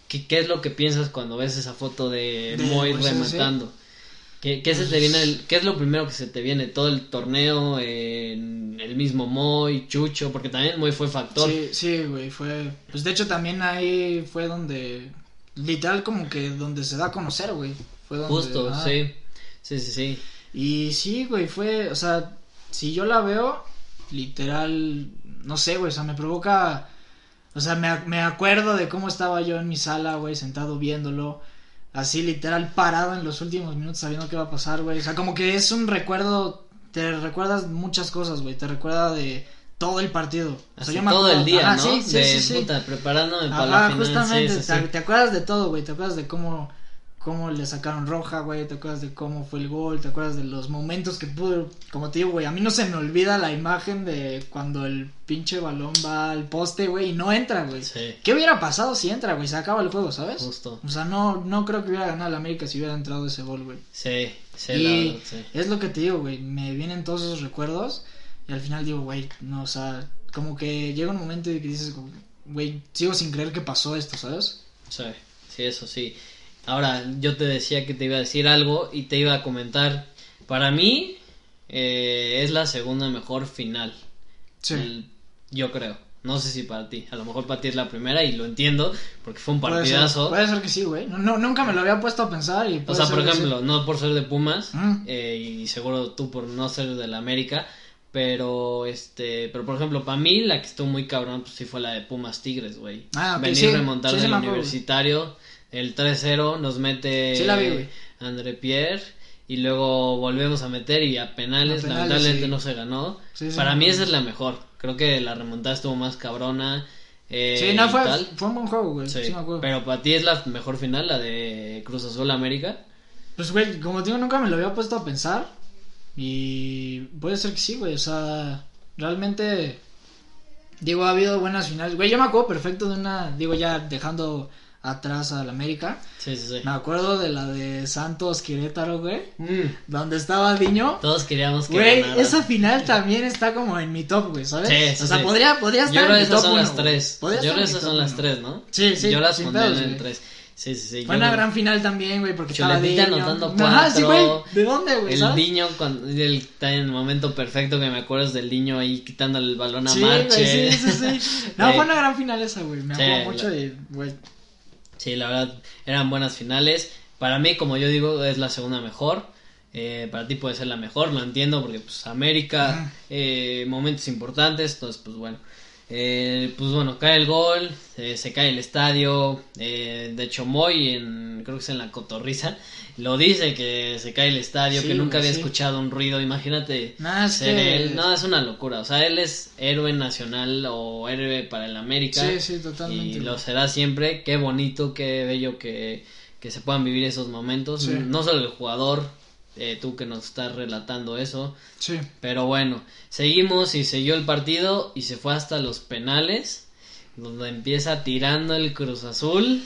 S1: ¿Qué, ¿Qué, es lo que piensas cuando ves esa foto de, Moy rematando? ¿Qué, ¿Qué, se te viene ¿Qué es lo primero que se te viene? ¿Todo el torneo? el mismo Moy, Chucho? Porque también Moy fue factor.
S2: Sí, sí, güey, fue... Pues de hecho también ahí fue donde... Literal como que donde se da a conocer, güey. Fue donde,
S1: Justo, sí. Sí, sí, sí.
S2: Y sí, güey, fue... O sea, si yo la veo, literal... No sé, güey, o sea, me provoca o sea, me, me acuerdo de cómo estaba yo en mi sala, güey, sentado viéndolo. Así literal parado en los últimos minutos sabiendo qué va a pasar, güey. O sea, como que es un recuerdo, te recuerdas muchas cosas, güey. Te recuerda de todo el partido.
S1: O sea, yo me todo el día, ¿no? Sí, sí, de, sí, puta, preparándome para la final. justamente,
S2: te, te, acuerdas de todo, güey. Te acuerdas de cómo cómo le sacaron roja, güey, te acuerdas de cómo fue el gol, te acuerdas de los momentos que pudo, como te digo, güey, a mí no se me olvida la imagen de cuando el pinche balón va al poste, güey, y no entra, güey. Sí. ¿Qué hubiera pasado si entra, güey? Se acaba el juego, ¿sabes? Justo. O sea, no, no creo que hubiera ganado el América si hubiera entrado ese gol, güey.
S1: Sí, sí,
S2: y es lo que te digo, güey, me vienen todos esos recuerdos y al final digo, güey, no, o sea, como que llega un momento y que dices, güey, sigo sin creer que pasó esto, ¿sabes?
S1: Sí, sí, eso sí. Ahora, yo te decía que te iba a decir algo y te iba a comentar. Para mí, eh, es la segunda mejor final. Sí. yo creo. No sé si para ti. A lo mejor para ti es la primera y lo entiendo porque fue un partidazo.
S2: Puede ser, que sí, güey. No, nunca me lo había puesto a pensar. Y
S1: o sea, por ejemplo, no por ser de Pumas eh, y seguro tú por no ser de la América. Pero, este, pero por ejemplo, para mí la que estuvo muy cabrón, pues sí fue la de Pumas Tigres, güey. Ah, Venir a remontar del universitario el 3-0 nos mete André Pierre y luego volvemos a meter y a penales, lamentablemente no se ganó. Para mí esa es la mejor. Creo que la remontada estuvo más cabrona.
S2: Eh, sí, no, fue, fue un buen juego, güey. Sí,
S1: pero para ti es la mejor final, la de Cruz Azul América.
S2: Pues, güey, como digo, nunca me lo había puesto a pensar. Y puede ser que sí, güey. O sea, realmente. Digo, ha habido buenas finales. Güey, yo me acuerdo perfecto de una. Digo, ya dejando atrás al América.
S1: Sí, sí, sí.
S2: Me acuerdo de la de Santos Querétaro, güey. Mm. Donde estaba Diño.
S1: Todos queríamos que
S2: Güey, esa final también está como en mi top, güey, ¿sabes? Sí, sí, o sea, podría, podría estar
S1: Yo creo que esas son las tres. Yo creo que esas son las tres, ¿no?
S2: Sí, sí.
S1: Yo las pondré en tres. Sí, sí, sí.
S2: Fue una gran final también, güey, porque estaba
S1: Diño. anotando cuatro.
S2: Ajá, sí, güey. ¿De dónde, güey?
S1: El Diño, cuando, el, está en el momento perfecto que me acuerdo es del Diño ahí quitando el balón a Marche.
S2: Sí, sí, sí. No, fue una gran final esa, güey. Me acuerdo mucho de, güey.
S1: Sí, la verdad, eran buenas finales. Para mí, como yo digo, es la segunda mejor. Eh, para ti puede ser la mejor, lo entiendo, porque pues América, eh, momentos importantes, entonces pues bueno. Eh, pues bueno, cae el gol, se cae el estadio. de hecho, Moy en en, creo que es en la cotorriza, lo dice que se cae el estadio, que nunca había escuchado un ruido, imagínate ser él, no, es una locura, o sea, él es héroe nacional o héroe para el América.
S2: Sí, sí, totalmente.
S1: Y lo será siempre, qué bonito, qué bello que, que se puedan vivir esos momentos, no solo el jugador, eh, tú que nos estás relatando eso.
S2: Sí.
S1: Pero bueno, seguimos y siguió el partido y se fue hasta los penales, donde empieza tirando el Cruz Azul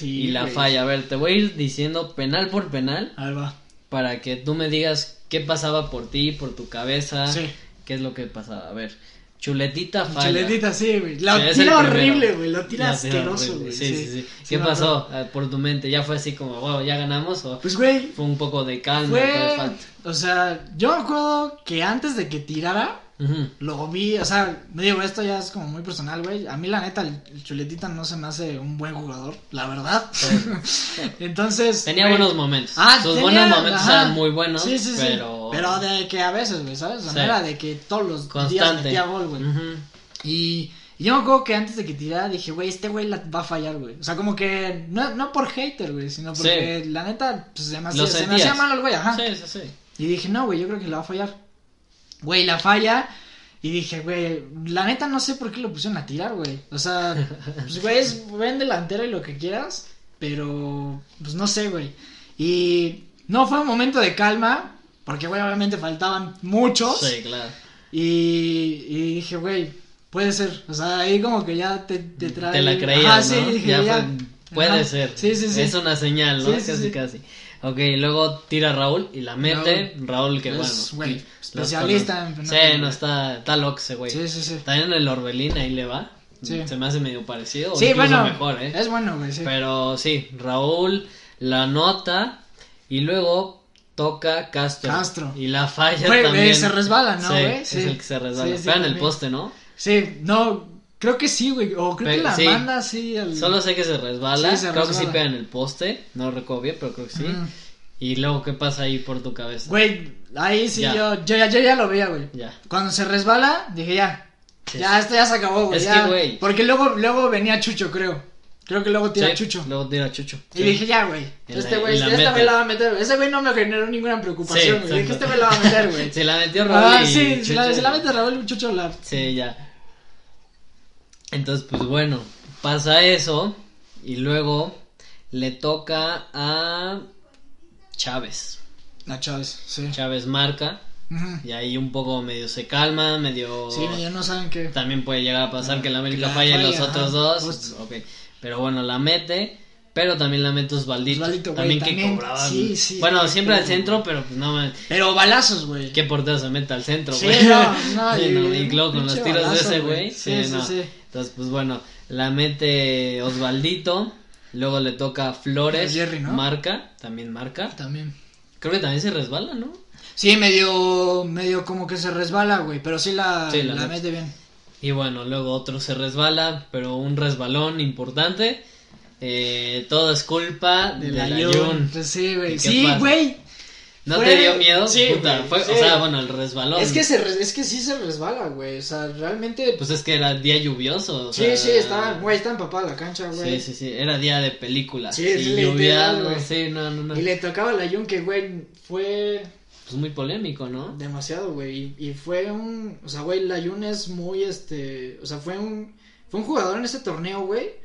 S1: y la falla. A ver, te voy a ir diciendo penal por penal.
S2: Va.
S1: Para que tú me digas qué pasaba por ti, por tu cabeza.
S2: Sí.
S1: ¿Qué es lo que pasaba? A ver. Chuletita falla.
S2: Chuletita, sí, güey. Lo tira horrible, güey. Lo tira asqueroso, güey.
S1: Sí, sí, sí, ¿Qué pasó ah, por tu mente? ¿Ya fue así como, wow, ya ganamos? O
S2: pues, güey.
S1: Fue un poco de calma.
S2: Fue... O sea, yo me acuerdo que antes de que tirara, lo vi, o sea, me digo, esto ya es como muy personal, güey. A mí, la neta, el, Chuletita no se me hace un buen jugador, la verdad. Entonces.
S1: Tenía buenos momentos. Ah, Sus buenos momentos eran muy buenos. Sí, sí, pero...
S2: sí. Pero de que a veces, güey, ¿sabes? O sea, era de que todos los días metía gol, güey. Y. Y yo me acuerdo que antes de que tirara dije, güey, este güey la va a fallar, güey. O sea, como que no, no por hater, güey, sino porque la neta pues, se, me hacía, se me hacía mal el güey, ajá.
S1: Sí, sí, sí.
S2: Y dije, no, güey, yo creo que la va a fallar. Güey, la falla. Y dije, güey, la neta no sé por qué lo pusieron a tirar, güey. O sea, pues, güey, es buen delantero y lo que quieras. Pero, pues no sé, güey. Y no fue un momento de calma. Porque, güey, obviamente faltaban muchos.
S1: Sí, claro.
S2: Y, y dije, güey, puede ser. O sea, ahí como que ya te, te trae.
S1: Te la creías, ¿no? sí, dije, ya, puede ser. Sí, sí, sí. Es una señal, ¿no? casi, casi. Ok, luego tira Raúl y la mete. Raúl, que
S2: pues, bueno. especialista en
S1: Sí, no está, está loco ese güey.
S2: Sí, sí, sí.
S1: También el Orbelín ahí le va. Sí. Se me hace medio parecido.
S2: Sí, bueno.
S1: mejor, ¿eh?
S2: Es bueno, güey, sí.
S1: Pero sí, Raúl la nota y luego toca Castro.
S2: Castro.
S1: Y la falla también.
S2: se resbala, ¿no, güey?
S1: Sí, es el que se resbala. Sí, en el poste, ¿no?
S2: Sí, no, Creo que sí, güey. O creo que la manda así.
S1: Solo sé que se resbala. creo que sí pega en el poste. No recuerdo bien, pero creo que sí. Y luego, ¿qué pasa ahí por tu cabeza?
S2: Güey, ahí sí yo, yo, ya, yo ya lo veía, güey.
S1: Ya.
S2: Cuando se resbala, dije ya. Ya, esto ya se acabó, güey. Es que, güey. Porque luego, luego venía Chucho, creo. Creo que luego tira Chucho.
S1: Luego tira Chucho.
S2: Y dije, ya, güey. Este güey, esta me la va a meter. Ese güey no me generó ninguna preocupación, güey. dije, este me la va a meter, güey.
S1: se la metió Raúl. Ah,
S2: sí, se la, se la mete Raúl y Chucho la.
S1: Sí, ya. Entonces, pues bueno, pasa eso y luego le toca a Chávez.
S2: A Chávez, sí.
S1: Chávez marca. Y ahí un poco medio se calma, medio...
S2: Sí, ya no saben qué.
S1: También puede llegar a pasar que la América falle los otros dos. Ok, pero bueno, la mete. Pero también la mete Osvaldito. Osvaldito también, que cobraba.
S2: Sí, sí.
S1: Bueno, siempre al centro, pero pues no
S2: Pero balazos, güey.
S1: ¿Qué portero se mete al centro,
S2: güey? Sí, no, no.
S1: y, luego con los tiros de ese, güey. Sí, sí, sí, Entonces, pues bueno, la mete Osvaldito. Luego le toca Flores.
S2: Jerry, ¿no?
S1: Marca, también marca.
S2: También.
S1: Creo que también se resbala, ¿no?
S2: Sí, medio, medio como que se resbala, güey, pero sí la, la, mete bien.
S1: Y bueno, luego otro se resbala, pero un resbalón importante. Eh, todo es culpa de, la Jun.
S2: Sí, güey. Sí, güey.
S1: ¿No te dio miedo? Sí, Puta, fue, O sea, bueno, el resbalón.
S2: Es que, se es que sí se resbala, güey. O sea, realmente.
S1: Pues es que era día lluvioso.
S2: sí, sí, estaba, güey, está empapada la cancha, güey.
S1: Sí, sí, sí. Era día de película.
S2: Sí, sí, lluvia, güey.
S1: Sí, no, no, no.
S2: Y le tocaba la Jun que, güey, fue.
S1: Pues muy polémico, ¿no?
S2: Demasiado, güey. Y, y, fue un. O sea, güey, la Jun es muy, este. O sea, fue un. Fue un jugador en ese torneo, güey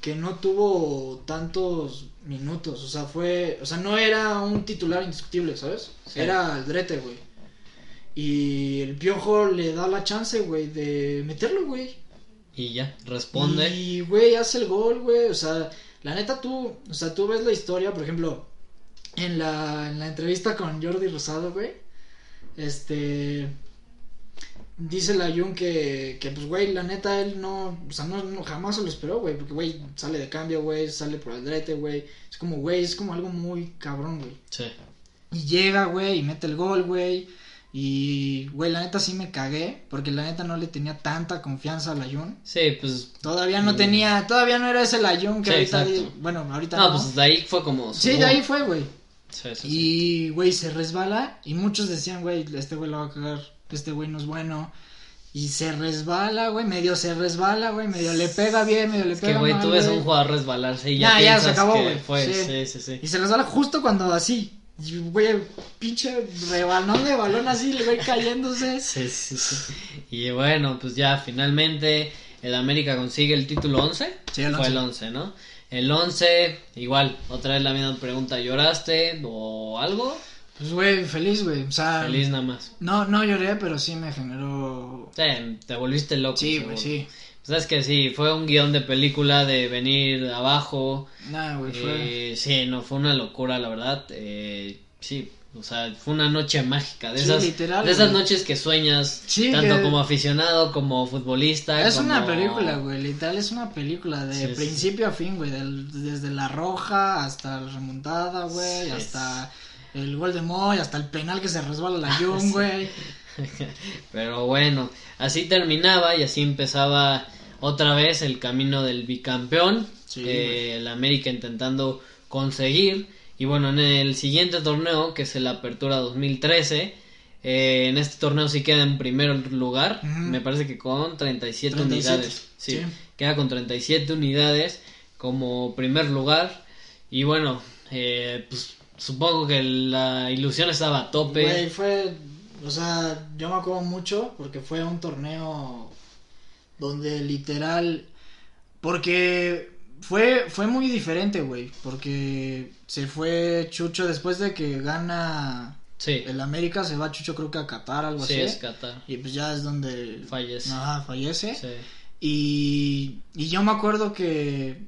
S2: que no tuvo tantos minutos, o sea, fue, o sea, no era un titular indiscutible, ¿sabes? Era el Drete, güey. Y el Piojo le da la chance, güey, de meterlo, güey.
S1: Y ya, responde.
S2: Y, güey, hace el gol, güey, o sea, la neta tú, o sea, tú ves la historia, por ejemplo, en la, en la entrevista con Jordi Rosado, güey, este, dice la Jun que, que, pues, güey, la neta, él no, o sea, no, jamás se lo esperó, güey, porque, güey, sale de cambio, güey, sale por el drete, güey, es como, güey, es como algo muy cabrón, güey.
S1: Sí.
S2: Y llega, güey, y mete el gol, güey, y, güey, la neta sí me cagué, porque la neta no le tenía tanta confianza a la Jun.
S1: Sí, pues.
S2: Todavía no mm. tenía, todavía no era ese la Jun que ahorita, bueno, ahorita
S1: no. No, pues de ahí fue como.
S2: Sí, de ahí fue, güey.
S1: Sí, sí,
S2: y, güey, se resbala, y muchos decían, güey, este güey lo va a cagar este güey no es bueno. Y se resbala, güey, medio se resbala, güey, medio le pega bien, medio le pega
S1: que, güey, tú ves a un jugador resbalarse y ya, ya, se acabó, güey.
S2: Sí. sí, sí, Y se resbala justo cuando así, güey, pinche rebalón de balón así, le voy cayéndose.
S1: Sí, sí, sí. Y bueno, pues ya finalmente el América consigue el título 11. Sí, el Fue el 11, ¿no? El 11, igual, otra vez la misma pregunta, ¿lloraste o algo?
S2: Pues, güey, feliz, güey. O sea.
S1: Feliz nada más.
S2: No, no lloré, pero sí me generó.
S1: Sí, te volviste loco.
S2: Sí, güey, sí.
S1: Sabes que sí, fue un guion de película de venir abajo.
S2: Nah, güey, fue.
S1: Eh, sí, no, fue una locura, la verdad. Eh, sí, o sea, fue una noche mágica. De esas, de esas noches que sueñas, tanto como aficionado como futbolista.
S2: Es una película, güey. Literal, es una película de principio a fin, güey. Desde la roja hasta la remontada, güey. hasta el gol de Moy, hasta el penal que se resbala la güey.
S1: Pero bueno, así terminaba y así empezaba otra vez el camino del bicampeón. el América intentando conseguir. Y bueno, en el siguiente torneo, que es el Apertura 2013, eh, en este torneo sí queda en primer lugar. Me parece que con 37, unidades. Sí, queda con 37 unidades como primer lugar. Y bueno, eh, pues supongo que la ilusión estaba a tope.
S2: Güey, fue, o sea, yo me acuerdo mucho porque fue un torneo donde literal, porque fue, fue muy diferente, güey, porque se fue Chucho después de que gana sí. el América, se va Chucho creo que a Qatar, algo así.
S1: Sí, es Qatar.
S2: Y pues ya es donde...
S1: Fallece.
S2: Ajá, fallece. Sí. Y, y yo me acuerdo que,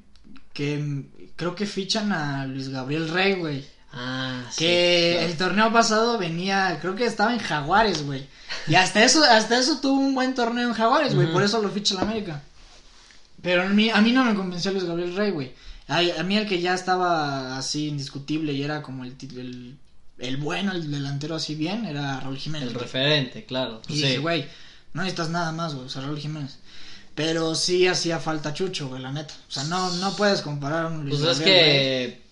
S2: que creo que fichan a Luis Gabriel Rey, güey.
S1: Ah,
S2: que el torneo pasado venía, creo que estaba en Jaguares, güey. Y hasta eso, hasta eso tuvo un buen torneo en Jaguares, güey. Por eso lo ficha la América. Pero a mí, a mí no me convenció Luis Gabriel Rey, güey. A, mí el que ya estaba así indiscutible y era como el, el, el bueno, el delantero así bien, era Raúl Jiménez.
S1: El referente, claro.
S2: Y dije, güey, no necesitas nada más, güey, o sea, Raúl Jiménez. Pero sí hacía falta Chucho, güey, la neta. O sea, no, no puedes comparar un
S1: Luis Pues es que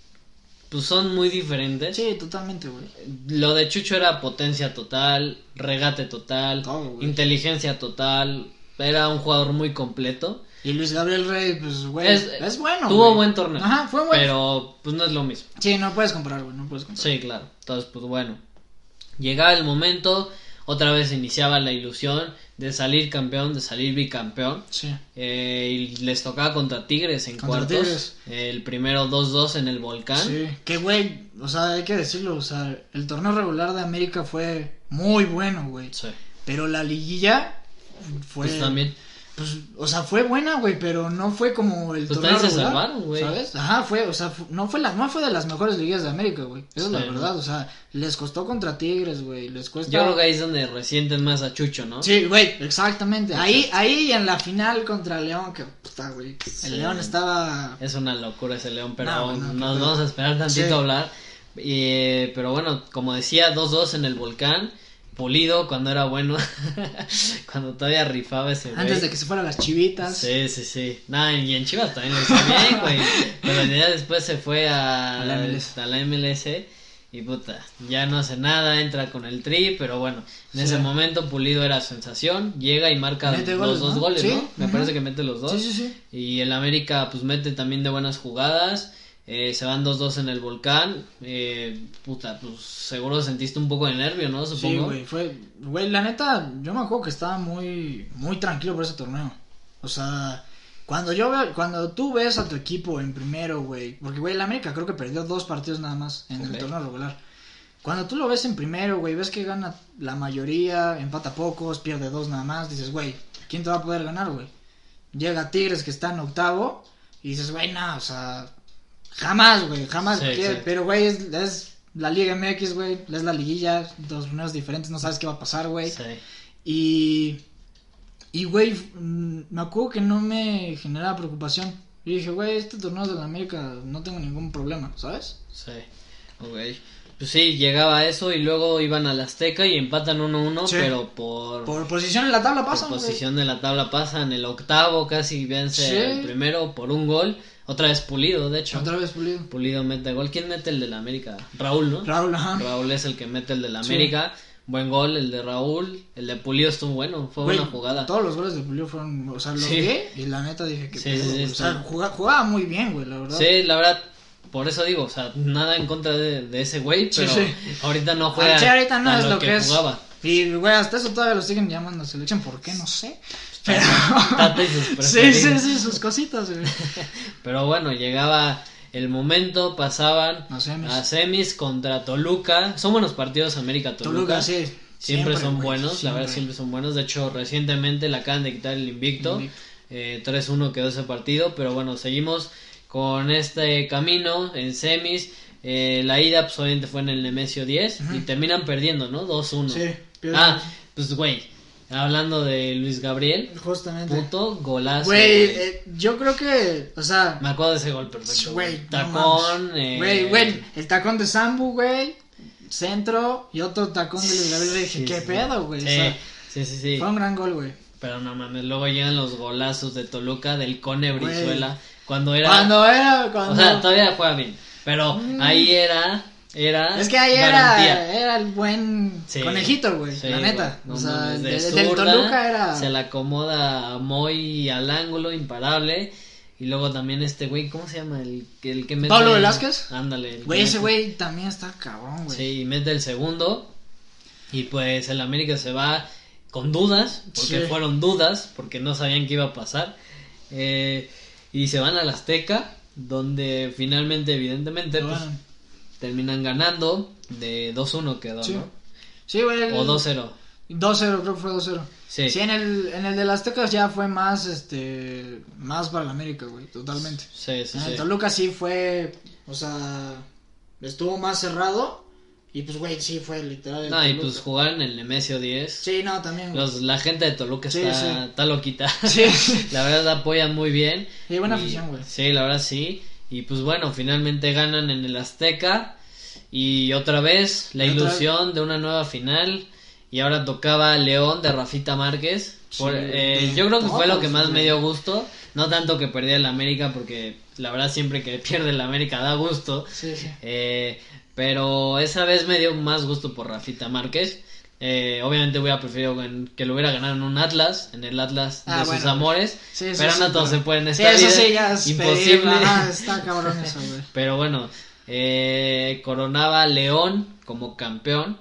S1: pues son muy diferentes.
S2: Sí, totalmente, güey.
S1: Lo de Chucho era potencia total, regate total, inteligencia total, era un jugador muy completo.
S2: Y Luis Gabriel Rey, pues, güey, es, bueno.
S1: Tuvo buen torneo.
S2: Ajá, fue bueno.
S1: Pero, pues, no es lo mismo.
S2: Sí, no puedes comparar, güey, no puedes comparar.
S1: Sí, claro. Entonces, pues, bueno. Llegaba el momento, otra vez iniciaba la ilusión de salir campeón, de salir bicampeón.
S2: Sí.
S1: Eh, y les tocaba contra Tigres en cuartos. El primero 2-2 en el Volcán.
S2: Sí, que güey, o sea, hay que decirlo, o sea, el torneo regular de América fue muy bueno, güey.
S1: Sí.
S2: Pero la liguilla fue...
S1: Pues también.
S2: Pues, o sea, fue buena, güey, pero no fue como el
S1: pues torneo se salvaron, güey.
S2: ¿Sabes? Ajá, fue, o sea, no fue la, no fue de las mejores ligas de América, güey. Eso es la verdad, o sea, les costó contra Tigres, güey, les cuesta.
S1: Yo creo que ahí es donde resienten más a Chucho, ¿no?
S2: Sí, güey, exactamente. Ahí, ahí en la final contra León, que puta, güey. El León estaba.
S1: Es una locura ese León, pero nos vamos a esperar tantito a hablar. Eh, pero bueno, como decía, 2-2 en el volcán. Pulido cuando era bueno. cuando todavía rifaba ese.
S2: Antes de que se fueran las chivitas.
S1: Sí, sí, sí. Nada, y en Chivas también lo hizo bien, güey. Pero ya después se fue a, la MLS. a la MLS. Y puta, ya no hace nada, entra con el tri, pero bueno, en ese momento Pulido era sensación, llega y marca los dos goles, ¿no? Me parece que mete los dos.
S2: Sí, sí, sí.
S1: Y el América pues mete también de buenas jugadas. Eh, se van 2-2 en el volcán. Eh, puta, pues seguro sentiste un poco de nervio, ¿no? Supongo.
S2: Sí, güey, fue. Güey, la neta, yo me acuerdo que estaba muy, muy tranquilo por ese torneo. O sea, cuando yo veo, cuando tú ves a tu equipo en primero, güey. Porque, güey, el América creo que perdió dos partidos nada más en el torneo regular. Cuando tú lo ves en primero, güey, ves que gana la mayoría, empata pocos, pierde dos nada más, dices, güey, ¿quién te va a poder ganar, güey? Llega Tigres que está en octavo y dices, güey, no, o sea, Jamás, güey, jamás. Pero, güey, es, la Liga MX, güey, es la liguilla, dos torneos diferentes, no sabes qué va a pasar, güey.
S1: Sí.
S2: Y, y, güey, mm, me acuerdo que no me generaba preocupación. Y dije, güey, este torneo de la América no tengo ningún problema, ¿sabes?
S1: Sí, güey. Pues sí, llegaba eso y luego iban al Azteca y empatan 1-1, pero por...
S2: Por posición en la tabla pasan.
S1: Por posición de la tabla pasan, el octavo casi vence el primero por un gol. Otra vez Pulido, de hecho.
S2: Otra vez Pulido.
S1: Pulido mete gol. ¿Quién mete el de la América? Raúl, ¿no?
S2: Raúl, ajá.
S1: Raúl es el que mete el de la América. Buen gol, el de Raúl, el de Pulido estuvo bueno, fue buena jugada.
S2: Todos los goles de Pulido fueron, o sea, los vi y la neta dije que sí, o sea, jugaba, muy bien, güey, la verdad.
S1: Sí, la verdad, por eso digo, o sea, nada en contra de, ese güey, pero ahorita no juega. Sí,
S2: ahorita no es lo que, es. Jugaba. Y, güey, hasta eso todavía lo siguen llamando selección, ¿por qué? No sé. Pero... sí, sí, sí, sus cositas, güey.
S1: pero bueno, llegaba el momento pasaban a semis. contra Toluca. Son buenos partidos América Toluca. Toluca sí. Siempre, son buenos, la verdad siempre son buenos. De hecho, recientemente le acaban de quitar el invicto. Eh, 3-1 quedó ese partido, pero bueno, seguimos con este camino en semis. Eh, la ida pues, obviamente fue en el Nemesio 10 y terminan perdiendo, ¿no? 2-1. Sí, ah, pues güey, Hablando de Luis Gabriel. Justamente. Puto golazo.
S2: Güey, eh, yo creo que, o sea.
S1: Me acuerdo de ese gol perfecto. Güey, tacón.
S2: Eh, güey, güey, el tacón de Sambu, güey. Centro y otro tacón de Luis Gabriel. dije, ¿qué pedo, güey? Sí, sí, sí, Fue un gran gol, güey.
S1: Pero no mames, luego llegan los golazos de Toluca del Cone Brizuela. Cuando era.
S2: Cuando era. Cuando...
S1: O sea, todavía juega bien. Pero mm. ahí era era
S2: es que ahí era, era el buen conejito, güey, la neta. o sea, desde el Toluca era.
S1: Se la acomoda muy al ángulo, imparable. Y luego también este güey, ¿cómo se llama? El, el que mete.
S2: Pablo Velázquez.
S1: Ándale.
S2: Güey, ese güey también está cabrón, güey.
S1: Sí, mete el segundo. Y pues el América se va con dudas, porque fueron dudas, porque no sabían qué iba a pasar. Eh, y se van al Azteca, donde finalmente, evidentemente, pues, terminan ganando de 2-1 quedó, sí. ¿no?
S2: Sí, güey.
S1: O 2-0.
S2: 2-0, creo que fue 2-0. Sí. sí. en el, en el de las Tecas ya fue más, este, más para la América, güey, totalmente.
S1: Sí, sí, en
S2: el Toluca sí fue, o sea, estuvo más cerrado. Y pues, güey, sí fue literal.
S1: no, y pues jugar en el Nemesio 10.
S2: Sí, no, también.
S1: Los, la gente de Toluca está, está loquita. Sí. la verdad apoyan muy bien.
S2: Y buena afición, güey.
S1: Sí, la verdad sí. Y pues bueno, finalmente ganan en el Azteca. Y otra vez la ilusión de una nueva final. Y ahora tocaba León de Rafita Márquez. Eh, yo creo que fue lo que más me dio gusto. No tanto que perdía el América, porque la verdad siempre que pierde el América da gusto. Eh, pero esa vez me dio más gusto por Rafita Márquez. Eh, obviamente hubiera preferido que lo hubiera ganado en un Atlas, en el Atlas de ah, sus amores. pero no todos se pueden estar. Sí, eso sí, ya es imposible.
S2: está cabrón eso, güey.
S1: pero bueno, eh, coronaba León como campeón.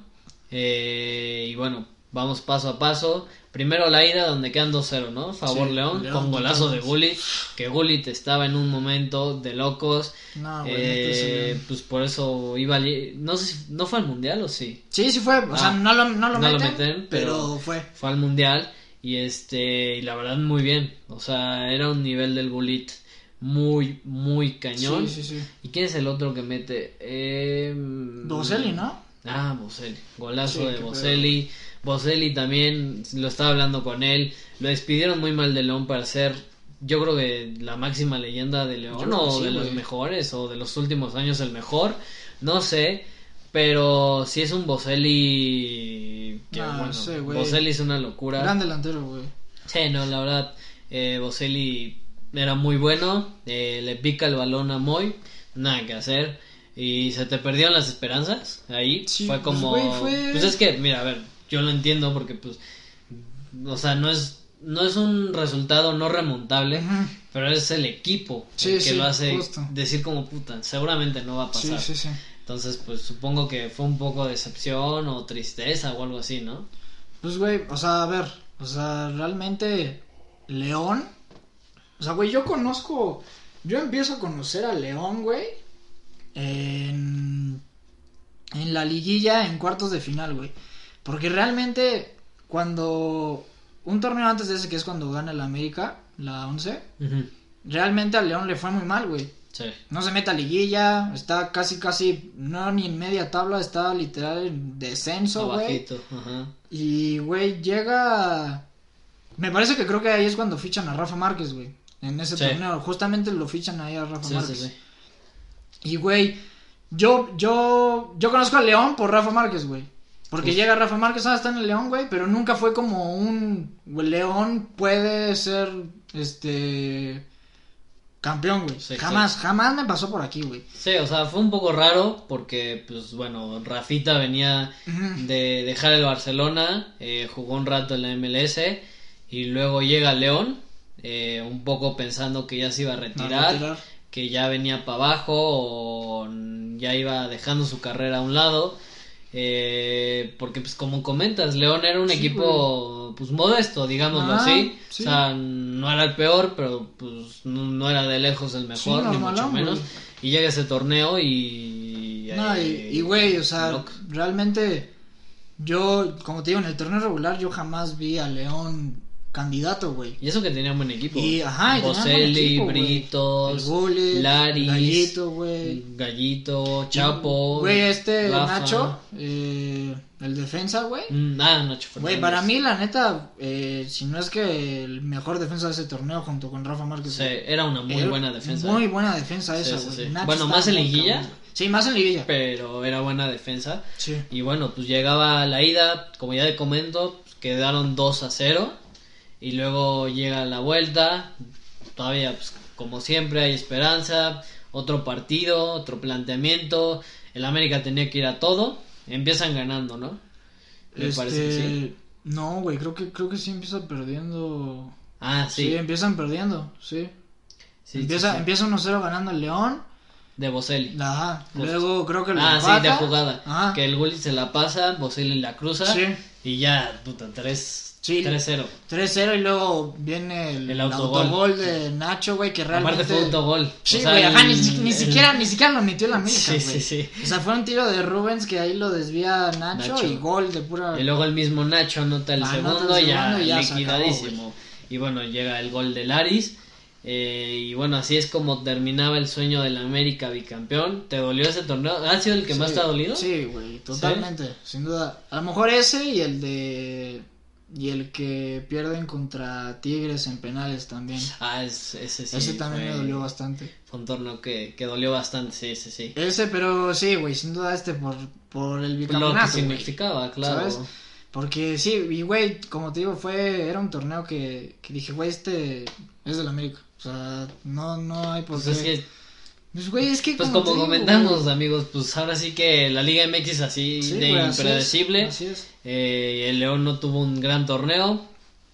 S1: Eh, y bueno, vamos paso a paso. Primero la ida donde quedan 2-0, ¿no? Favor León, con golazo de Gullit, que Gullit estaba en un momento de locos. No, eh, pues por eso iba no sé si, no fue al mundial o sí.
S2: Sí, sí fue, o sea, ah, no lo, no lo, meten, pero, fue.
S1: Fue al mundial y este y la verdad muy bien, o sea, era un nivel del Gullit muy muy cañón. Sí, sí, sí. ¿Y quién es el otro que mete? Eh,
S2: Boselli, ¿no?
S1: Ah, Boselli, golazo de Boselli. Boselli también, lo estaba hablando con él, lo despidieron muy mal de León para ser, yo creo que la máxima leyenda de León, o de los mejores, o de los últimos años el mejor, no sé, pero si es un Boselli, que bueno, Boselli es una locura.
S2: Gran delantero, güey.
S1: Sí, no, la verdad, eh, Boselli era muy bueno, eh, le pica el balón a Moy, nada que hacer. Y se te perdieron las esperanzas ahí. fue pues, como. pues es que, mira, a ver, yo lo entiendo porque pues o sea no es no es un resultado no remontable pero es el equipo que lo hace decir como puta seguramente no va a pasar entonces pues supongo que fue un poco decepción o tristeza o algo así no
S2: pues güey o sea a ver o sea realmente León o sea güey yo conozco yo empiezo a conocer a León güey en en la liguilla en cuartos de final güey porque realmente cuando un torneo antes de ese que es cuando gana el América, la 11, realmente al León le fue muy mal, güey. Sí. No se mete a liguilla, está casi, casi, no ni en media tabla, está literal en descenso, güey. Y, güey, llega... Me parece que creo que ahí es cuando fichan a Rafa Márquez, güey. En ese torneo, justamente lo fichan ahí a Rafa sí, Márquez. y, güey, yo, yo, yo conozco a León por Rafa Márquez, güey. Porque llega Rafa Márquez, ah, está en el León, güey, pero nunca fue como un León puede ser, este, campeón, güey. jamás, jamás me pasó por aquí, güey.
S1: Sí, o sea, fue un poco raro porque, pues bueno, Rafita venía de dejar el Barcelona, eh, jugó un rato en la MLS y luego llega León, eh, un poco pensando que ya se iba a retirar, que ya venía para abajo o ya iba dejando su carrera a un lado. Eh, porque pues como comentas, León era un equipo pues modesto, digámoslo ah, así. O sea, no era el peor, pero pues no, era de lejos el mejor, ni mucho menos. Y llega ese torneo y...
S2: No, y güey, o sea, realmente yo, como te digo, en el torneo regular yo jamás vi a León candidato, güey.
S1: Y eso que tenía un buen equipo.
S2: Y, ajá, y
S1: Boselli, Britos, Laris,
S2: Gallito, güey.
S1: Gallito, Chapo.
S2: Güey, este Nacho, eh, el defensa, güey.
S1: Ah, Nacho
S2: Güey, para mí, la neta, eh, si no es que el mejor defensa de ese torneo junto con Rafa Márquez.
S1: Sí, era una muy buena defensa.
S2: Muy buena defensa esa, güey.
S1: bueno, más en liguilla.
S2: Sí, más en liguilla.
S1: Pero era buena defensa.
S2: Sí.
S1: Y bueno, pues llegaba la ida, como ya te comento, quedaron 2 a 0 y luego llega la vuelta, todavía pues, como siempre hay esperanza, otro partido, otro planteamiento, el América tenía que ir a todo, empiezan ganando, ¿no?
S2: Me este, parece que sí. No, güey, creo que creo que sí empieza perdiendo.
S1: Ah, sí.
S2: Sí, empiezan perdiendo, sí. empieza, empieza 1-0 ganando el León.
S1: De Boselli.
S2: Ajá. Luego creo que
S1: el Ah, sí, de jugada. Que el Gulli se la pasa, Boselli la cruza. Sí. Y ya, puta, tres
S2: Sí, 3-0. 3-0 y luego viene el, autogol. de Nacho, güey, que realmente...
S1: Aparte fue autogol.
S2: Sí, güey, ajá, ni, siquiera, ni siquiera lo metió la América, sí, sí, sí. O sea, fue un tiro de Rubens que ahí lo desvía Nacho, y gol de pura...
S1: Y luego el mismo Nacho anota el, segundo, ya, liquidadísimo. y bueno, llega el gol de Laris. Eh, y bueno, así es como terminaba el sueño del América bicampeón. ¿Te dolió ese torneo? ¿Ha sido el que más te ha dolido?
S2: Sí, güey, totalmente, sin duda. A lo mejor ese y el de y el que pierden contra Tigres en penales también.
S1: Ah, ese sí.
S2: Ese también me dolió bastante.
S1: Fue un torneo que, que dolió bastante, sí, sí, sí.
S2: Ese, pero sí, güey, sin duda este por, por el bicampeonato.
S1: Lo que significaba, claro. ¿Sabes?
S2: Porque sí, y güey, como te digo, fue, era un torneo que, que dije, güey, este es del América. O sea, no, no hay por
S1: pues
S2: qué. Pues, güey, es que.
S1: Pues como, comentamos, amigos, pues ahora sí que la Liga MX así de impredecible. Así es. Eh, el León no tuvo un gran torneo.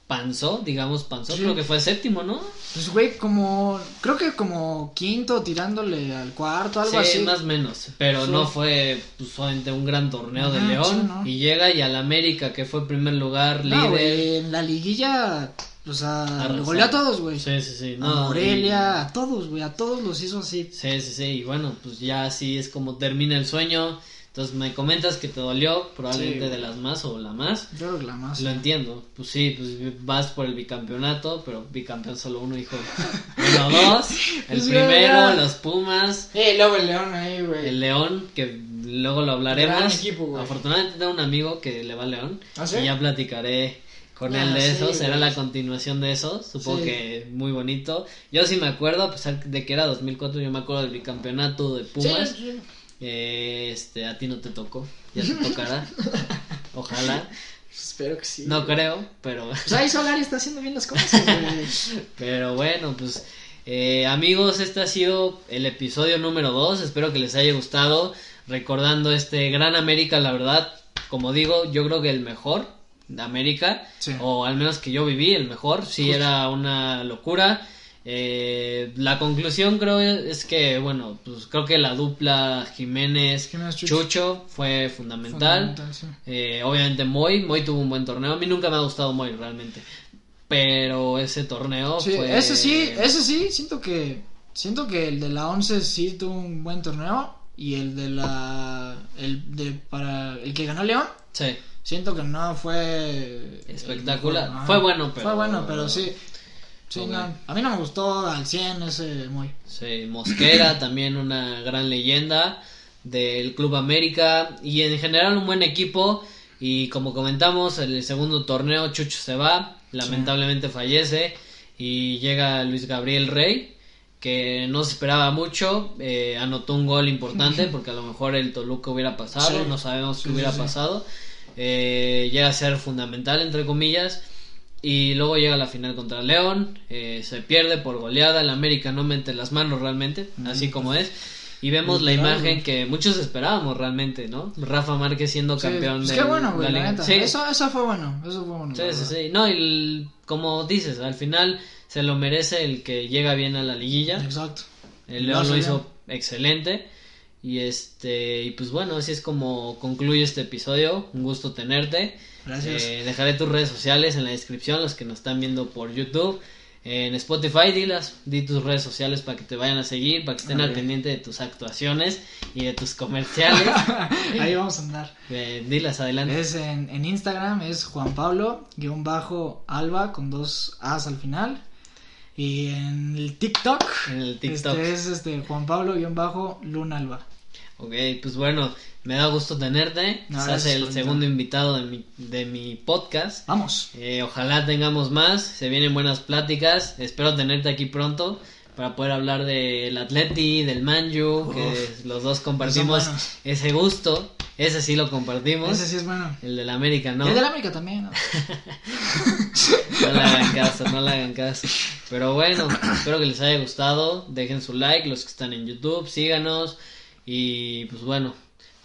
S1: Panzó, digamos, panzó. Creo que fue séptimo, ¿no?
S2: Pues, güey, como. Creo que como quinto tirándole al cuarto, algo
S1: sí,
S2: así.
S1: más o menos. Pero no fue pues, solamente un gran torneo de León. Y llega y al América, que fue primer lugar, líder.
S2: en la liguilla o sea, goleó a todos, güey.
S1: Sí, sí, sí.
S2: a Morelia, a todos, güey. A todos los hizo así.
S1: Sí, sí, sí. Y bueno, pues ya así es como termina el sueño. Entonces me comentas que te dolió, probablemente de las más o la más.
S2: Yo creo que la más.
S1: Lo entiendo. Pues sí, pues vas por el bicampeonato, pero bicampeón solo uno, hijo. Uno, dos. El primero, los Pumas.
S2: Eh, luego el León ahí, güey.
S1: El León, que luego lo hablaremos. Afortunadamente tengo un amigo que le va a León.
S2: ¿Ah, sí?
S1: Y ya platicaré con él ah, de eso, será la continuación de eso, supongo que muy bonito. Yo sí me acuerdo, a pesar de que era 2004, yo me acuerdo del bicampeonato de Pumas. Este, a ti no te tocó, ya te tocará. Ojalá.
S2: Espero que sí.
S1: No creo, pero.
S2: Pues ahí Solari está haciendo bien las cosas.
S1: pero bueno, pues. Eh, amigos, este ha sido el episodio número 2. Espero que les haya gustado. Recordando este Gran América, la verdad, como digo, yo creo que el mejor de América, o al menos que yo viví, el mejor, sí era una locura. Eh, la conclusión creo es que, bueno, pues creo que la dupla Jiménez, Chucho. fue fundamental. Eh, obviamente Moy, Moy tuvo un buen torneo. A mí nunca me ha gustado Moy realmente. Pero ese torneo fue...
S2: Ese sí, ese sí, siento que siento que el de la 11 sí tuvo un buen torneo y el de la el de para el que ganó León.
S1: Sí
S2: siento que no fue
S1: espectacular. fue bueno, pero
S2: fue bueno, pero sí. A mí no me gustó al 100 ese muy.
S1: Sí, Mosquera también una gran leyenda del Club América. Y en general un buen equipo. Y como comentamos el segundo torneo Chucho se va, lamentablemente fallece. Y llega Luis Gabriel Rey que no se esperaba mucho, eh, anotó un gol importante porque a lo mejor el Toluca hubiera pasado, no sabemos qué hubiera pasado. Eh, llega a ser fundamental, entre comillas. Y luego llega la final contra León, eh, se pierde por goleada, el América no mete las manos realmente, así como es. Y vemos la imagen que muchos esperábamos realmente, ¿no? Rafa Márquez siendo campeón
S2: pues
S1: de
S2: qué bueno, güey, la neta. Eso, eso fue bueno, eso fue bueno.
S1: Sí, sí, sí. No, y como dices, al final se lo merece el que llega bien a la liguilla.
S2: Exacto.
S1: El León lo hizo excelente. Y este, y pues bueno, así es como concluye este episodio. Un gusto tenerte.
S2: Gracias.
S1: Eh, dejaré tus redes sociales en la descripción, los que nos están viendo por YouTube. En Spotify, dilas, di tus redes sociales para que te vayan a seguir, para que estén al pendiente de tus actuaciones y de tus comerciales.
S2: Ahí vamos a andar.
S1: Eh, dilas, adelante.
S2: Es en, en Instagram, es Juan Pablo, guion bajo, Alba, con dos A's al final. Y en el TikTok,
S1: en el TikTok.
S2: Este es este, Juan Pablo-Luna Alba.
S1: Ok, pues bueno, me da gusto tenerte. No, Estás el segundo invitado de mi, de mi podcast.
S2: Vamos.
S1: Eh, ojalá tengamos más. Se vienen buenas pláticas. Espero tenerte aquí pronto para poder hablar del Atleti, del Manju, que los dos compartimos ese gusto. Ese sí lo compartimos.
S2: Ese sí es bueno.
S1: El del América, ¿no?
S2: El del América también, ¿no?
S1: no le hagan caso, no le hagan caso. Pero bueno, espero que les haya gustado. Dejen su like, los que están en YouTube, síganos. Y pues bueno,